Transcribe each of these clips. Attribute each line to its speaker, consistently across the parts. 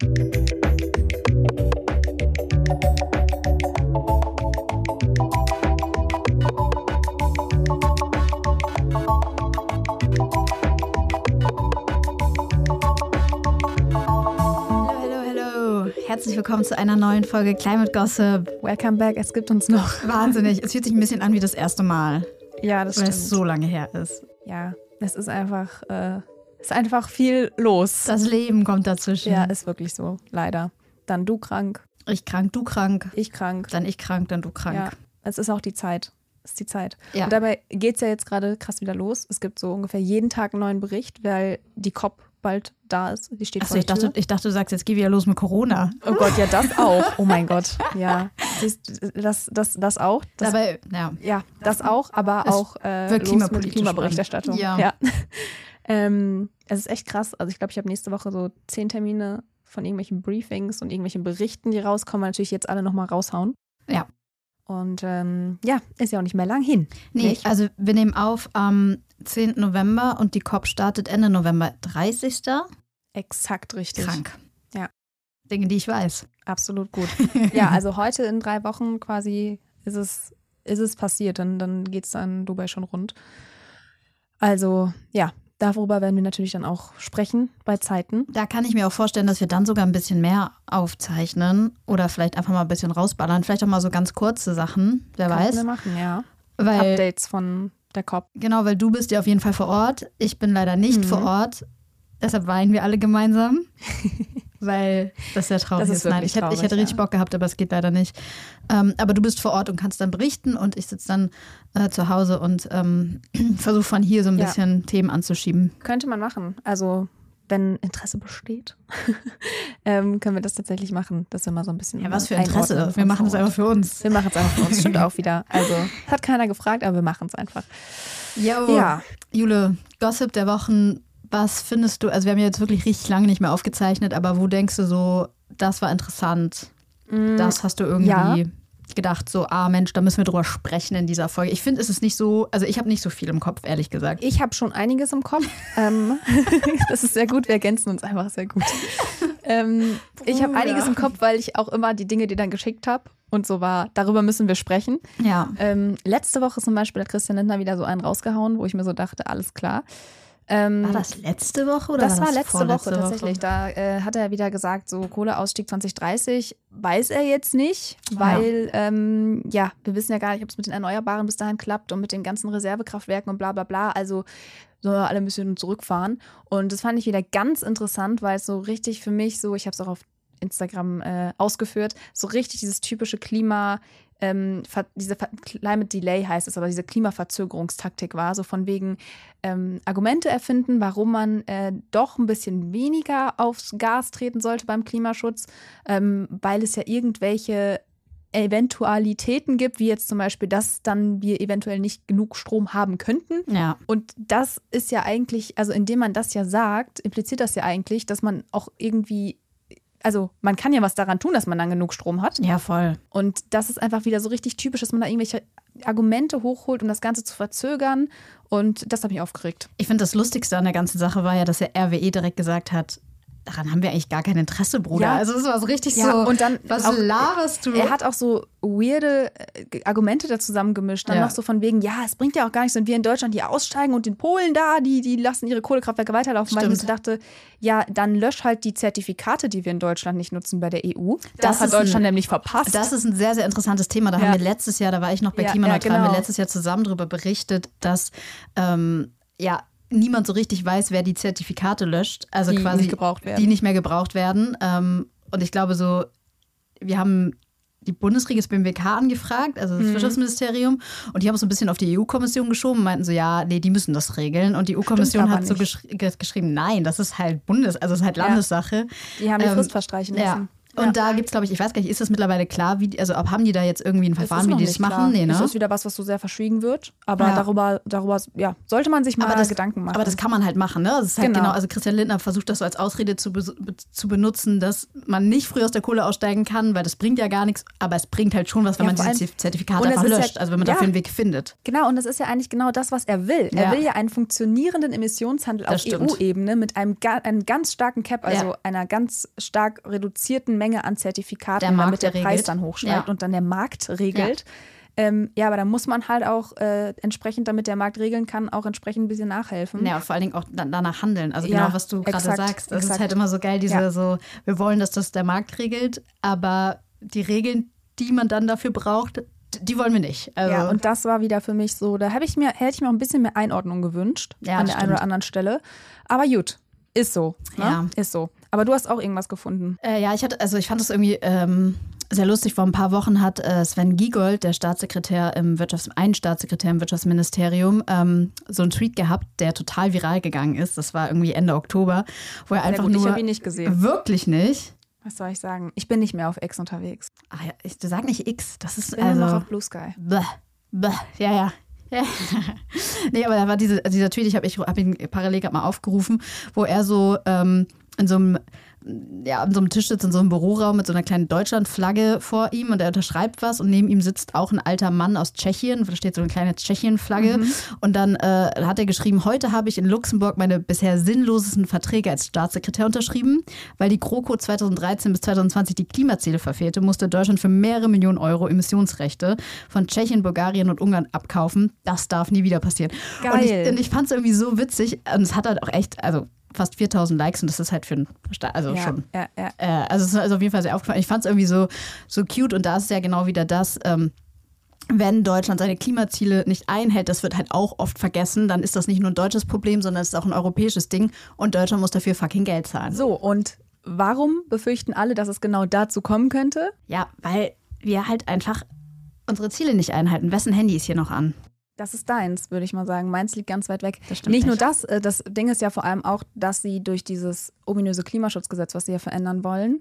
Speaker 1: Hallo, hallo, hallo. Herzlich willkommen zu einer neuen Folge Climate Gossip.
Speaker 2: Welcome back, es gibt uns noch.
Speaker 1: Wahnsinnig. Es fühlt sich ein bisschen an wie das erste Mal,
Speaker 2: Ja, das
Speaker 1: weil
Speaker 2: stimmt.
Speaker 1: es so lange her ist.
Speaker 2: Ja, es ist einfach, äh, ist einfach viel los.
Speaker 1: Das Leben kommt dazwischen.
Speaker 2: ja, ist wirklich so, leider. Dann du krank,
Speaker 1: ich krank, du krank.
Speaker 2: ich krank.
Speaker 1: Dann ich krank, dann du krank.
Speaker 2: Ja, es ist auch die Zeit. Es ist die Zeit.
Speaker 1: Ja.
Speaker 2: Und dabei geht es ja jetzt gerade krass wieder los. Es gibt so ungefähr jeden Tag einen neuen Bericht, weil die COP bald da ist. Die steht
Speaker 1: Achso,
Speaker 2: vor
Speaker 1: ich dachte,
Speaker 2: Tür.
Speaker 1: ich dachte, du sagst, jetzt geh wieder los mit Corona.
Speaker 2: Oh Gott, ja, das auch. Oh mein Gott. Ja, das, das, das auch. Das,
Speaker 1: Dabei, ja.
Speaker 2: Ja, das auch, aber auch äh, mit Klimaberichterstattung.
Speaker 1: spannend.
Speaker 2: Ja. Ähm, es ist echt krass. Also ich glaube, ich habe nächste Woche so zehn Termine von irgendwelchen Briefings und irgendwelchen Berichten, die rauskommen, weil natürlich jetzt alle nochmal raushauen.
Speaker 1: Ja.
Speaker 2: Und ähm, ja, ist ja auch nicht mehr lang hin.
Speaker 1: Nee,
Speaker 2: Nicht?
Speaker 1: also wir nehmen auf am 10. November und die COP startet Ende November. 30.
Speaker 2: Exakt richtig.
Speaker 1: Krank.
Speaker 2: Ja.
Speaker 1: Dinge, die ich weiß.
Speaker 2: Absolut gut. ja, also heute in drei Wochen quasi ist es, ist es passiert. Dann, dann geht es dann Dubai schon rund. Also ja, darüber werden wir natürlich dann auch sprechen bei Zeiten.
Speaker 1: Da kann ich mir auch vorstellen, dass wir dann sogar ein bisschen mehr aufzeichnen oder vielleicht einfach mal ein bisschen rausballern. Vielleicht auch mal so ganz kurze Sachen, wer
Speaker 2: wir
Speaker 1: weiß.
Speaker 2: machen, ja.
Speaker 1: Weil,
Speaker 2: Updates von der COP.
Speaker 1: genau, weil du bist ja auf jeden Fall vor Ort. Ich bin leider nicht
Speaker 2: Mhm.
Speaker 1: vor Ort. Deshalb weinen wir alle gemeinsam. weil das sehr traurig
Speaker 2: Das
Speaker 1: ist. Nein, ich hätte, ich hätte richtig
Speaker 2: ja.
Speaker 1: Bock gehabt, aber es geht leider nicht. Ähm, aber du bist vor Ort und kannst dann berichten und ich sitze dann äh, zu Hause und ähm, versuche von hier so ein
Speaker 2: Ja.
Speaker 1: bisschen Themen anzuschieben.
Speaker 2: Könnte man machen. Also, wenn Interesse besteht, ähm, können wir das tatsächlich machen. dass wir mal so ein bisschen.
Speaker 1: Ja, was für Interesse. Wir machen es einfach für uns.
Speaker 2: Wir machen es einfach für uns. Stimmt auch wieder. Also, hat keiner gefragt, aber wir machen es einfach.
Speaker 1: Jo.
Speaker 2: Ja.
Speaker 1: Jule, Gossip der Wochen, was findest du, also wir haben ja jetzt wirklich richtig lange nicht mehr aufgezeichnet, aber wo denkst du so, das war interessant, das hast du irgendwie
Speaker 2: ja.
Speaker 1: gedacht, so, ah Mensch, da müssen wir drüber sprechen in dieser Folge. Ich finde, es ist nicht so, also ich habe nicht so viel im Kopf, ehrlich gesagt.
Speaker 2: Ich habe schon einiges im Kopf. ähm, das ist sehr gut. Wir ergänzen uns einfach sehr gut. Ähm, ich habe einiges im Kopf, weil ich auch immer die Dinge, die dann geschickt habe. Und so war, darüber müssen wir sprechen.
Speaker 1: Ja.
Speaker 2: Ähm, letzte Woche zum Beispiel hat Christian Lindner wieder so einen rausgehauen, wo ich mir so dachte, alles klar. Ähm,
Speaker 1: War das letzte Woche oder
Speaker 2: das war letzte Woche tatsächlich. Da äh, hat er wieder gesagt, so Kohleausstieg 2030 weiß er jetzt nicht, weil ähm, ja, wir wissen ja gar nicht, ob es mit den Erneuerbaren bis dahin klappt und mit den ganzen Reservekraftwerken und bla bla bla. Also sollen wir alle ein bisschen zurückfahren. Und das fand ich wieder ganz interessant, weil es so richtig für mich so, ich habe es auch auf Instagram äh, ausgeführt, so richtig dieses typische Klima, ähm, diese Climate Delay heißt es, aber diese Klimaverzögerungstaktik war, so von wegen ähm, Argumente erfinden, warum man äh, doch ein bisschen weniger aufs Gas treten sollte beim Klimaschutz, ähm, weil es ja irgendwelche Eventualitäten gibt, wie jetzt zum Beispiel, dass dann wir eventuell nicht genug Strom haben könnten.
Speaker 1: Ja.
Speaker 2: Und das ist ja eigentlich, also indem man das ja sagt, impliziert das ja eigentlich, dass man auch irgendwie, also man kann ja was daran tun, dass man dann genug Strom hat.
Speaker 1: Ja, voll.
Speaker 2: Und das ist einfach wieder so richtig typisch, dass man da irgendwelche Argumente hochholt, um das Ganze zu verzögern. Und das hat mich aufgeregt.
Speaker 1: Ich finde, das Lustigste an der ganzen Sache war ja, dass der RWE direkt gesagt hat, daran haben wir eigentlich gar kein Interesse, Bruder.
Speaker 2: Ja.
Speaker 1: Also es war so richtig
Speaker 2: Ja,
Speaker 1: so,
Speaker 2: und dann
Speaker 1: was
Speaker 2: auch-
Speaker 1: laberst du?
Speaker 2: Er hat auch so weirde äh, Argumente da zusammengemischt. Dann
Speaker 1: Ja.
Speaker 2: noch so von wegen, ja, es bringt ja auch gar nichts, wenn wir in Deutschland hier aussteigen und in Polen da, die, die lassen ihre Kohlekraftwerke weiterlaufen. Weil ich so
Speaker 1: Stimmt.
Speaker 2: dachte, ja, dann lösch halt die Zertifikate, die wir in Deutschland nicht nutzen bei der EU.
Speaker 1: Das
Speaker 2: Das, hat
Speaker 1: ist ein-
Speaker 2: Deutschland nämlich verpasst.
Speaker 1: Das ist ein sehr, sehr interessantes Thema. Da haben wir letztes Jahr, da war ich noch bei
Speaker 2: Ja,
Speaker 1: Klimaneutral,
Speaker 2: ja,
Speaker 1: haben wir
Speaker 2: genau.
Speaker 1: letztes Jahr zusammen darüber berichtet, dass ähm, ja niemand so richtig weiß, wer die Zertifikate löscht. Also
Speaker 2: Die
Speaker 1: quasi
Speaker 2: nicht
Speaker 1: die nicht mehr gebraucht werden. Ähm, und ich glaube so, wir haben die Bundesregierung, das BMWK angefragt, also das
Speaker 2: Mhm.
Speaker 1: Wirtschaftsministerium, und die haben es so ein bisschen auf die EU-Kommission geschoben, meinten so, ja, nee, die müssen das regeln. Und die EU-Kommission hat so
Speaker 2: nicht.
Speaker 1: geschri ge- geschrieben, nein, das ist halt Bundes-, also das ist halt
Speaker 2: Ja.
Speaker 1: Landessache.
Speaker 2: die haben die
Speaker 1: ähm,
Speaker 2: Frist verstreichen
Speaker 1: Ja. Und da gibt es, glaube ich, ich weiß gar nicht, ist das mittlerweile klar, wie, also ob haben die da jetzt irgendwie ein Verfahren, wie die das
Speaker 2: klar.
Speaker 1: machen?
Speaker 2: Nee, ne? Das ist wieder was, was so sehr verschwiegen wird. Aber ja. darüber, darüber ja, sollte man sich mal
Speaker 1: das,
Speaker 2: Gedanken machen.
Speaker 1: Aber das kann man halt machen, ne? Das ist halt genau. genau. also Christian Lindner versucht das so als Ausrede zu, zu benutzen, dass man nicht früh aus der Kohle aussteigen kann, weil das bringt ja gar nichts, aber es bringt halt schon was, wenn ja, man diese Zertifikate einfach löscht, ja, also wenn man dafür einen Weg findet.
Speaker 2: Genau, und das ist ja eigentlich genau das, was er will. Er will ja einen funktionierenden Emissionshandel auf EU-Ebene mit einem, einem ganz starken Cap, also einer ganz stark reduzierten Menge an Zertifikaten, damit der regelt. Preis dann hochsteigt ja. und dann der Markt regelt. Ja. Ähm, ja, aber da muss man halt auch äh, entsprechend, damit der Markt regeln kann, auch entsprechend ein bisschen nachhelfen.
Speaker 1: Ja, vor allen Dingen auch danach handeln. Also ja, genau, was du gerade sagst. Das exakt. ist halt immer so geil, diese so, wir wollen, dass das der Markt regelt, aber die Regeln, die man dann dafür braucht, die wollen wir nicht.
Speaker 2: Also ja, und das war wieder für mich so, da ich mir, hätte ich mir auch ein bisschen mehr Einordnung gewünscht ja, an der einen oder anderen Stelle. Aber gut, ist so. Ne? Ja. Ist so. Aber du hast auch irgendwas gefunden.
Speaker 1: Äh, ja, ich hatte, also ich fand das irgendwie ähm, sehr lustig. Vor ein paar Wochen hat äh, Sven Giegold, der Staatssekretär im Wirtschafts-, ein Staatssekretär im Wirtschaftsministerium, ähm, so einen Tweet gehabt, der total viral gegangen ist. Das war irgendwie Ende Oktober, wo er einfach gut, nur. Ich
Speaker 2: habe ihn nicht gesehen.
Speaker 1: Wirklich nicht.
Speaker 2: Was soll ich sagen? Ich bin nicht mehr auf X unterwegs.
Speaker 1: Ach ja, ich sag nicht X. Das ist
Speaker 2: ich bin
Speaker 1: also,
Speaker 2: noch auf Blue Sky.
Speaker 1: Bäh, bäh, ja, ja. Ja. nee, aber da war diese, dieser Tweet, ich habe ich hab ihn parallel gerade mal aufgerufen, wo er so ähm, in so einem ja, an so einem Tisch sitzt in so einem Büroraum mit so einer kleinen Deutschlandflagge vor ihm und er unterschreibt was und neben ihm sitzt auch ein alter Mann aus Tschechien, da steht so eine kleine Tschechien-Flagge mhm. und dann äh, hat er geschrieben, heute habe ich in Luxemburg meine bisher sinnlosesten Verträge als Staatssekretär unterschrieben, weil die GroKo 2013 bis 2020 die Klimaziele verfehlte, musste Deutschland für mehrere Millionen Euro Emissionsrechte von Tschechien, Bulgarien und Ungarn abkaufen. Das darf nie wieder passieren.
Speaker 2: Geil.
Speaker 1: Und ich, und ich fand es irgendwie so witzig und es hat halt auch echt, also fast 4000 Likes und das ist halt für ein, also ja, schon. Ja, ja. Äh, also es ist also auf jeden Fall sehr aufgefallen. Ich fand es irgendwie so, so cute und da ist ja genau wieder das, ähm, wenn Deutschland seine Klimaziele nicht einhält, das wird halt auch oft vergessen, dann ist das nicht nur ein deutsches Problem, sondern es ist auch ein europäisches Ding und Deutschland muss dafür fucking Geld zahlen.
Speaker 2: So, und warum befürchten alle, dass es genau dazu kommen könnte?
Speaker 1: Ja, weil wir halt einfach unsere Ziele nicht einhalten. Wessen Handy ist hier noch an?
Speaker 2: Das ist deins, würde ich mal sagen. Meins liegt ganz weit weg. Nicht, nicht nur das, äh, das Ding ist ja vor allem auch, dass sie durch dieses ominöse Klimaschutzgesetz, was sie ja verändern wollen,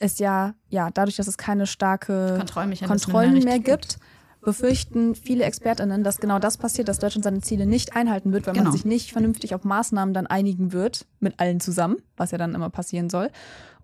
Speaker 2: es ja, ja, dadurch, dass es keine starke Kontrollen mehr gibt, befürchten viele ExpertInnen, dass genau das passiert, dass Deutschland seine Ziele nicht einhalten wird, weil genau. man sich nicht vernünftig auf Maßnahmen dann einigen wird, mit allen zusammen, was ja dann immer passieren soll.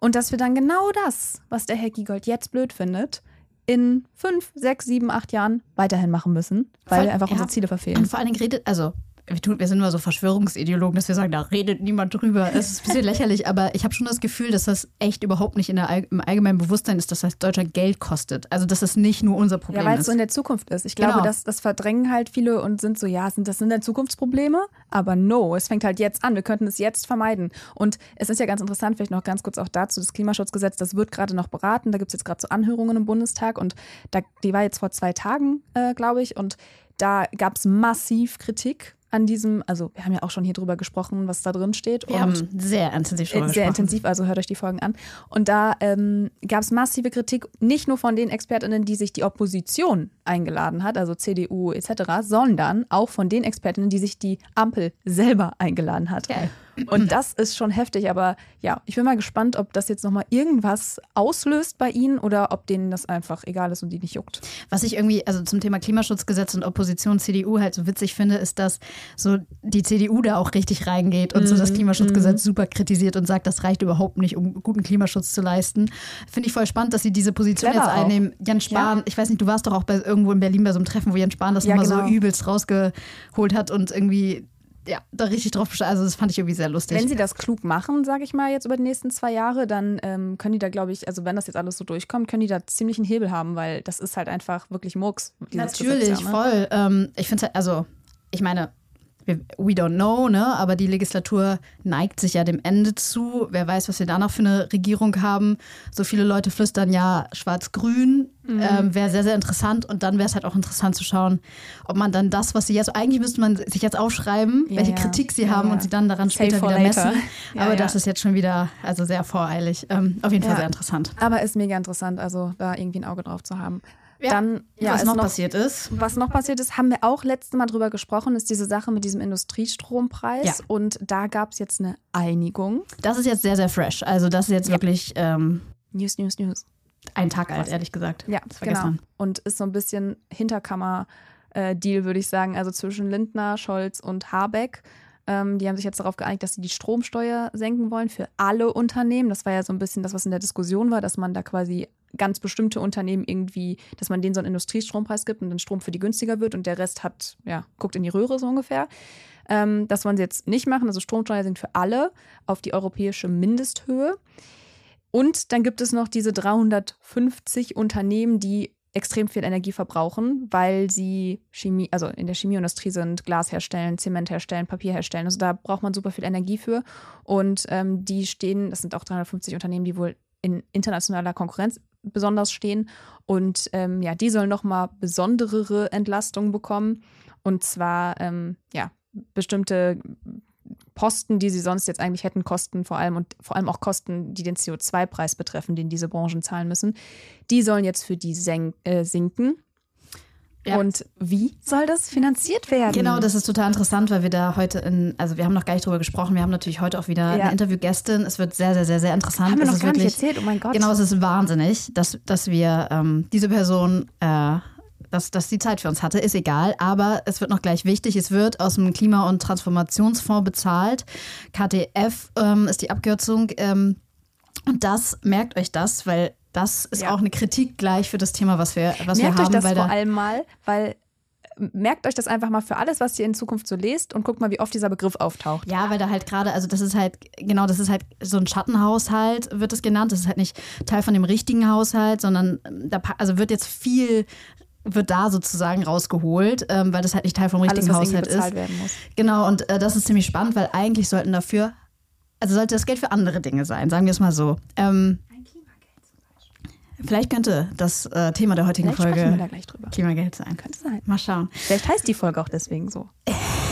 Speaker 2: Und dass wir dann genau das, was der Herr Giegold jetzt blöd findet, in fünf, sechs, sieben, acht Jahren weiterhin machen müssen, weil Voll, einfach ja. unsere Ziele verfehlen.
Speaker 1: Und vor allen Dingen redet, also wir, tun, wir sind immer so Verschwörungsideologen, dass wir sagen, da redet niemand drüber. Es ist ein bisschen lächerlich, aber ich habe schon das Gefühl, dass das echt überhaupt nicht in der, im allgemeinen Bewusstsein ist, dass das Deutschland Geld kostet. Also, dass es nicht nur unser Problem ist.
Speaker 2: Ja, weil es so in der Zukunft ist. Ich glaube, genau. das, das verdrängen halt viele und sind so, ja, sind, das sind dann Zukunftsprobleme, aber no, es fängt halt jetzt an. Wir könnten es jetzt vermeiden. Und es ist ja ganz interessant, vielleicht noch ganz kurz auch dazu, das Klimaschutzgesetz, das wird gerade noch beraten. Da gibt es jetzt gerade so Anhörungen im Bundestag und da, die war jetzt vor zwei Tagen, äh, glaube ich, und da gab es massiv Kritik an diesem, also wir haben ja auch schon hier drüber gesprochen, was da drin steht.
Speaker 1: Wir haben sehr intensiv
Speaker 2: drüber Sehr gesprochen. intensiv, also hört euch die Folgen an. Und da ähm, gab es massive Kritik, nicht nur von den ExpertInnen, die sich die Opposition eingeladen hat, also CDU etc., sondern auch von den ExpertInnen, die sich die Ampel selber eingeladen hat. Geil. Und das ist schon heftig, aber ja, ich bin mal gespannt, ob das jetzt nochmal irgendwas auslöst bei ihnen oder ob denen das einfach egal ist und die nicht juckt.
Speaker 1: Was ich irgendwie, also zum Thema Klimaschutzgesetz und Opposition CDU halt so witzig finde, ist, dass so die CDU da auch richtig reingeht und mhm. so das mhm, Klimaschutzgesetz mhm. super kritisiert und sagt, das reicht überhaupt nicht, um guten Klimaschutz zu leisten. Finde ich voll spannend, dass sie diese Position Clever jetzt einnehmen. Auch. Jan Spahn, ja. ich weiß nicht, du warst doch auch bei, irgendwo in Berlin bei so einem Treffen, wo Jan Spahn das ja, nochmal genau. so übelst rausgeholt hat und irgendwie ja, da richtig drauf bescheid. Also das fand ich irgendwie sehr lustig.
Speaker 2: Wenn sie das klug machen, sage ich mal, jetzt über die nächsten zwei Jahre, dann ähm, können die da, glaube ich, also wenn das jetzt alles so durchkommt, können die da ziemlich einen Hebel haben, weil das ist halt einfach wirklich Murks.
Speaker 1: Natürlich, Gesetz, ja, ne? voll. Ähm, ich finde halt, also, ich meine, we don't know, ne? aber die Legislatur neigt sich ja dem Ende zu. Wer weiß, was wir danach für eine Regierung haben. So viele Leute flüstern ja schwarz-grün. Mhm. Ähm, wäre sehr, sehr interessant. Und dann wäre es halt auch interessant zu schauen, ob man dann das, was sie jetzt, eigentlich müsste man sich jetzt aufschreiben, ja, welche ja. Kritik sie ja, haben und sie dann daran später wieder messen. aber das ist jetzt schon wieder, also sehr voreilig. Ähm, auf jeden Fall sehr interessant.
Speaker 2: Aber ist mega interessant, also da irgendwie ein Auge drauf zu haben.
Speaker 1: Ja, dann, ja, was noch, noch, passiert ist.
Speaker 2: Was noch passiert ist, haben wir auch letztes Mal drüber gesprochen, ist diese Sache mit diesem Industriestrompreis. Ja. Und da gab es jetzt eine Einigung.
Speaker 1: Das ist jetzt sehr, sehr fresh. Also das ist jetzt wirklich. Ähm
Speaker 2: News, News, News.
Speaker 1: Ein Tag alt, ehrlich gesagt.
Speaker 2: Ja,
Speaker 1: Das
Speaker 2: genau.
Speaker 1: gestern.
Speaker 2: Und ist so ein bisschen Hinterkammer-Deal, würde ich sagen. Also zwischen Lindner, Scholz und Habeck. Ähm, die haben sich jetzt darauf geeinigt, dass sie die Stromsteuer senken wollen für alle Unternehmen. Das war ja so ein bisschen das, was in der Diskussion war, dass man da quasi ganz bestimmte Unternehmen irgendwie, dass man denen so einen Industriestrompreis gibt und dann Strom für die günstiger wird und der Rest hat, ja, guckt in die Röhre so ungefähr. Ähm, das wollen sie jetzt nicht machen. Also Stromsteuer sind für alle auf die europäische Mindesthöhe. Und dann gibt es noch diese 350 Unternehmen, die extrem viel Energie verbrauchen, weil sie Chemie, also in der Chemieindustrie sind, Glas herstellen, Zement herstellen, Papier herstellen. Also da braucht man super viel Energie für. Und ähm, die stehen, das sind auch 350 Unternehmen, die wohl in internationaler Konkurrenz besonders stehen. Und ähm, ja, die sollen nochmal besonderere Entlastungen bekommen. Und zwar, ähm, ja, bestimmte Posten, die sie sonst jetzt eigentlich hätten, Kosten vor allem und vor allem auch Kosten, die den CO2-Preis betreffen, den diese Branchen zahlen müssen, die sollen jetzt für die äh, sinken.
Speaker 1: Ja.
Speaker 2: Und wie soll das finanziert werden?
Speaker 1: Genau, das ist total interessant, weil wir da heute in, also wir haben noch gar nicht drüber gesprochen, wir haben natürlich heute auch wieder
Speaker 2: Ja.
Speaker 1: eine Interviewgästin. Es wird sehr, sehr, sehr, sehr interessant.
Speaker 2: haben wir noch gar nicht
Speaker 1: wirklich,
Speaker 2: erzählt. Oh mein Gott.
Speaker 1: Genau, es ist wahnsinnig, dass, dass wir ähm, diese Person, äh, dass, dass die Zeit für uns hatte, ist egal. Aber es wird noch gleich wichtig, es wird aus dem Klima- und Transformationsfonds bezahlt. KTF ähm, ist die Abkürzung. Ähm, und das, merkt euch das, weil das ist
Speaker 2: Ja.
Speaker 1: auch eine Kritik gleich für das Thema, was wir, was
Speaker 2: merkt
Speaker 1: wir
Speaker 2: euch
Speaker 1: haben.
Speaker 2: das
Speaker 1: weil
Speaker 2: vor
Speaker 1: da,
Speaker 2: allem mal, weil äh, merkt euch das einfach mal für alles, was ihr in Zukunft so lest und guckt mal, wie oft dieser Begriff auftaucht.
Speaker 1: Ja, weil da halt gerade, also das ist halt, genau, das ist halt so ein Schattenhaushalt, wird es genannt. Das ist halt nicht Teil von dem richtigen Haushalt, sondern ähm, da also wird jetzt viel, wird da sozusagen rausgeholt, ähm, weil das halt nicht Teil vom
Speaker 2: Alles,
Speaker 1: richtigen
Speaker 2: irgendwie
Speaker 1: Haushalt
Speaker 2: bezahlt
Speaker 1: ist.
Speaker 2: werden muss.
Speaker 1: Genau, und äh, das ist ziemlich spannend, weil eigentlich sollten dafür, also sollte das Geld für andere Dinge sein, sagen wir es mal so. Ähm, vielleicht könnte das äh, Thema der heutigen
Speaker 2: Vielleicht sprechen wir da
Speaker 1: Folge
Speaker 2: gleich drüber.
Speaker 1: Klimageld sein.
Speaker 2: Könnte sein.
Speaker 1: Mal schauen.
Speaker 2: Vielleicht heißt die Folge auch deswegen so.